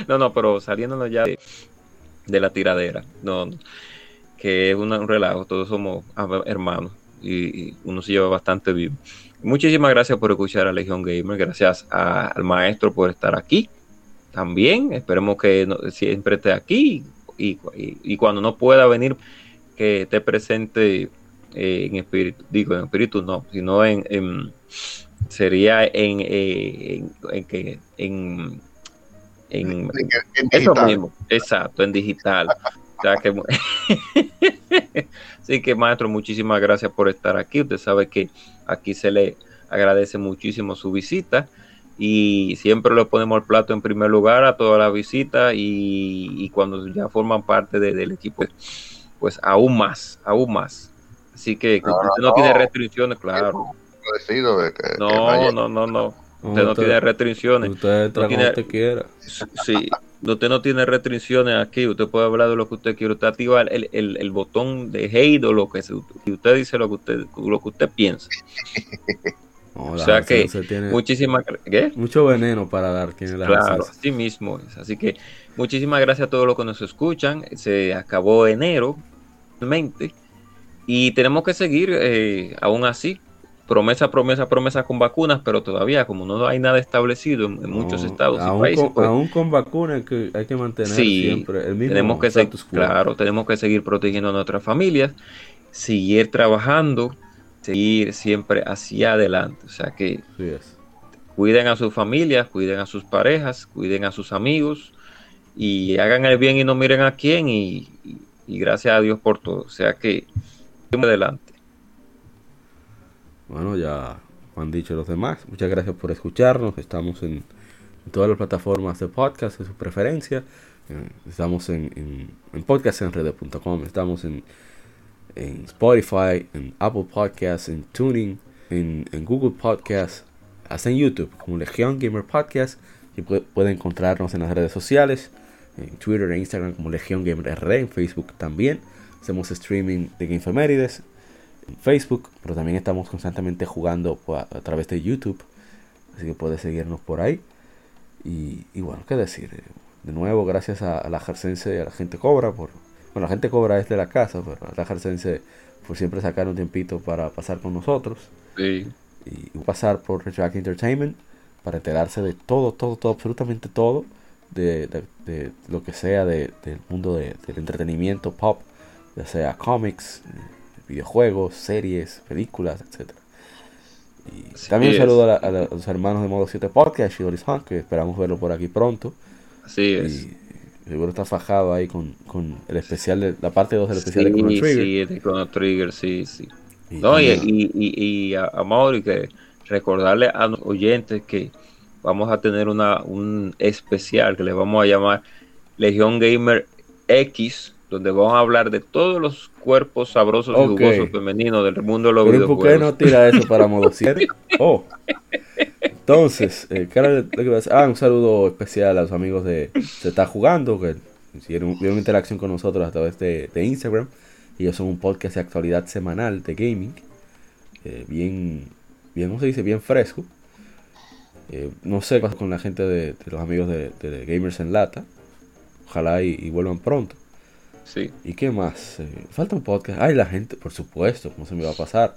No, no, pero saliéndonos ya de, de la tiradera, no, no, que es una- un relajo, todos somos ah, hermanos y, y uno se lleva bastante bien. Muchísimas gracias por escuchar a Legion Gamer, gracias a- al maestro por estar aquí también, esperemos que no- siempre esté aquí y, y- y cuando no pueda venir, que esté presente eh, en espíritu, digo en espíritu no, sino en, en- sería en, eh, en, en en, en, en, en eso mismo, exacto, en digital. Que, Así *laughs* que, maestro, muchísimas gracias por estar aquí. Usted sabe que aquí se le agradece muchísimo su visita y siempre le ponemos el plato en primer lugar a todas las visitas y, y cuando ya forman parte de- del equipo, pues aún más, aún más. Así que, que No, usted no, no, tiene no. restricciones, claro. Agradecido de que, que No, haya- no, no, no. Usted no tiene restricciones. Usted entra no tiene- quiera. Sí, usted no tiene restricciones aquí, usted puede hablar de lo que usted quiere, usted activa el, el, el botón de hate o lo que y usted dice lo que usted, lo que usted piensa. *laughs* No, O sea que se tiene Muchísimas ¿qué? mucho veneno para dar. ¿Quién es la Claro, así mismo es. Así que muchísimas gracias a todos los que nos escuchan. Se acabó enero, realmente, y tenemos que seguir eh, aún así. Promesa, promesa, promesa con vacunas, pero todavía, como no hay nada establecido en, en muchos No, estados y países, con, pues, aún con vacunas que, hay que mantener Sí, siempre el mismo tenemos que quo. claro, tenemos que seguir protegiendo a nuestras familias, seguir trabajando, seguir siempre hacia adelante. O sea que Sí cuiden a sus familias, cuiden a sus parejas, cuiden a sus amigos y hagan el bien y no miren a quién y, y- y gracias a Dios por todo. O sea que adelante. Bueno, ya han dicho los demás. Muchas gracias por escucharnos. Estamos en, todas las plataformas de podcast de su preferencia. Eh, Estamos en, en, en. Estamos en, en Spotify, en Apple Podcasts, en Tuning, en, en Google Podcasts, hasta en YouTube como Legion Gamer Podcast. Y puede, encontrarnos en las redes sociales, en Twitter e Instagram como Legion Gamer RD, en Facebook también. Hacemos streaming de en Facebook, pero también estamos constantemente jugando a, través de YouTube, así que puedes seguirnos por ahí. Y, y bueno, qué decir, de nuevo, gracias a, a la Jarcense y a la gente Cobra por. Bueno, la gente Cobra es de la casa, pero a la Jarcense por siempre sacar un tiempito para pasar con nosotros Sí. y pasar por Retract Entertainment para enterarse de todo, todo, todo, absolutamente todo de, de- de lo que sea de- del mundo de- del entretenimiento pop, ya sea cómics, videojuegos, series, películas, etcétera. Y Así también un saludo a, la- a la- a los hermanos de Modo 7 Podcast, Shidoris Hunt, que esperamos verlo por aquí pronto. Así es. Y seguro está fajado ahí con, con el especial, de, la parte 2 del especial de Sí, Chrono Trigger. sí, de Chrono Trigger, sí, sí. Y No, y, y, y- y a, a Mauri que recordarle a los oyentes que vamos a tener una, un especial que le vamos a llamar Legión Gamer X donde vamos a hablar de todos los cuerpos sabrosos y jugosos femeninos del mundo de los Pero ¿y ¿por qué no tira eso *laughs* para modo 7? Oh. Entonces, eh. Ah, un saludo especial a los amigos de Se está jugando, que hicieron tuvieron interacción con nosotros a través de, de Instagram. Ellos son un podcast de actualidad semanal de gaming. eh, bien, bien, ¿cómo se dice? Bien fresco. Eh, no sé qué pasa con la gente de, de los amigos de, de Gamers en Lata. Ojalá y, y vuelvan pronto. Sí. ¿Y qué más? Eh, falta un podcast. Ay, la gente, por supuesto, ¿cómo se me va a pasar?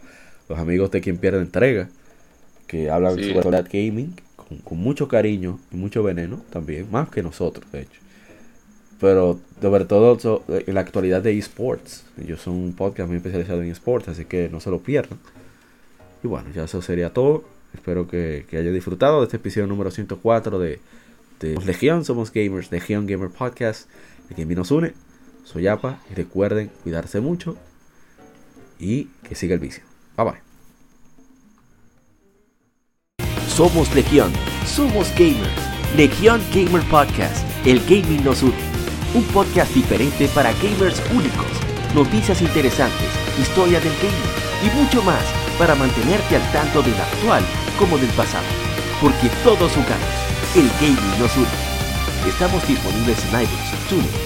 Los amigos de quien pierde entrega, que hablan Sí. sobre actualidad gaming con, con mucho cariño y mucho veneno también, más que nosotros, de hecho. Pero sobre todo so- en la actualidad de esports. Ellos son un podcast muy especializado en esports, así que no se lo pierdan. Y bueno, ya eso sería todo. Espero que, que hayan disfrutado de este episodio número 104 de, de Legión Somos Gamers, Legión Gamer Podcast, de quien nos une. Soy Apa y recuerden cuidarse mucho y que siga el vicio. Bye bye. Somos Legión, somos gamers. Legión Gamer Podcast, el gaming nos une. Un podcast diferente para gamers únicos, noticias interesantes, historia del gaming y mucho más para mantenerte al tanto del actual como del pasado. Porque todos jugamos, el gaming nos une. Estamos disponibles en iBooks, TuneIn,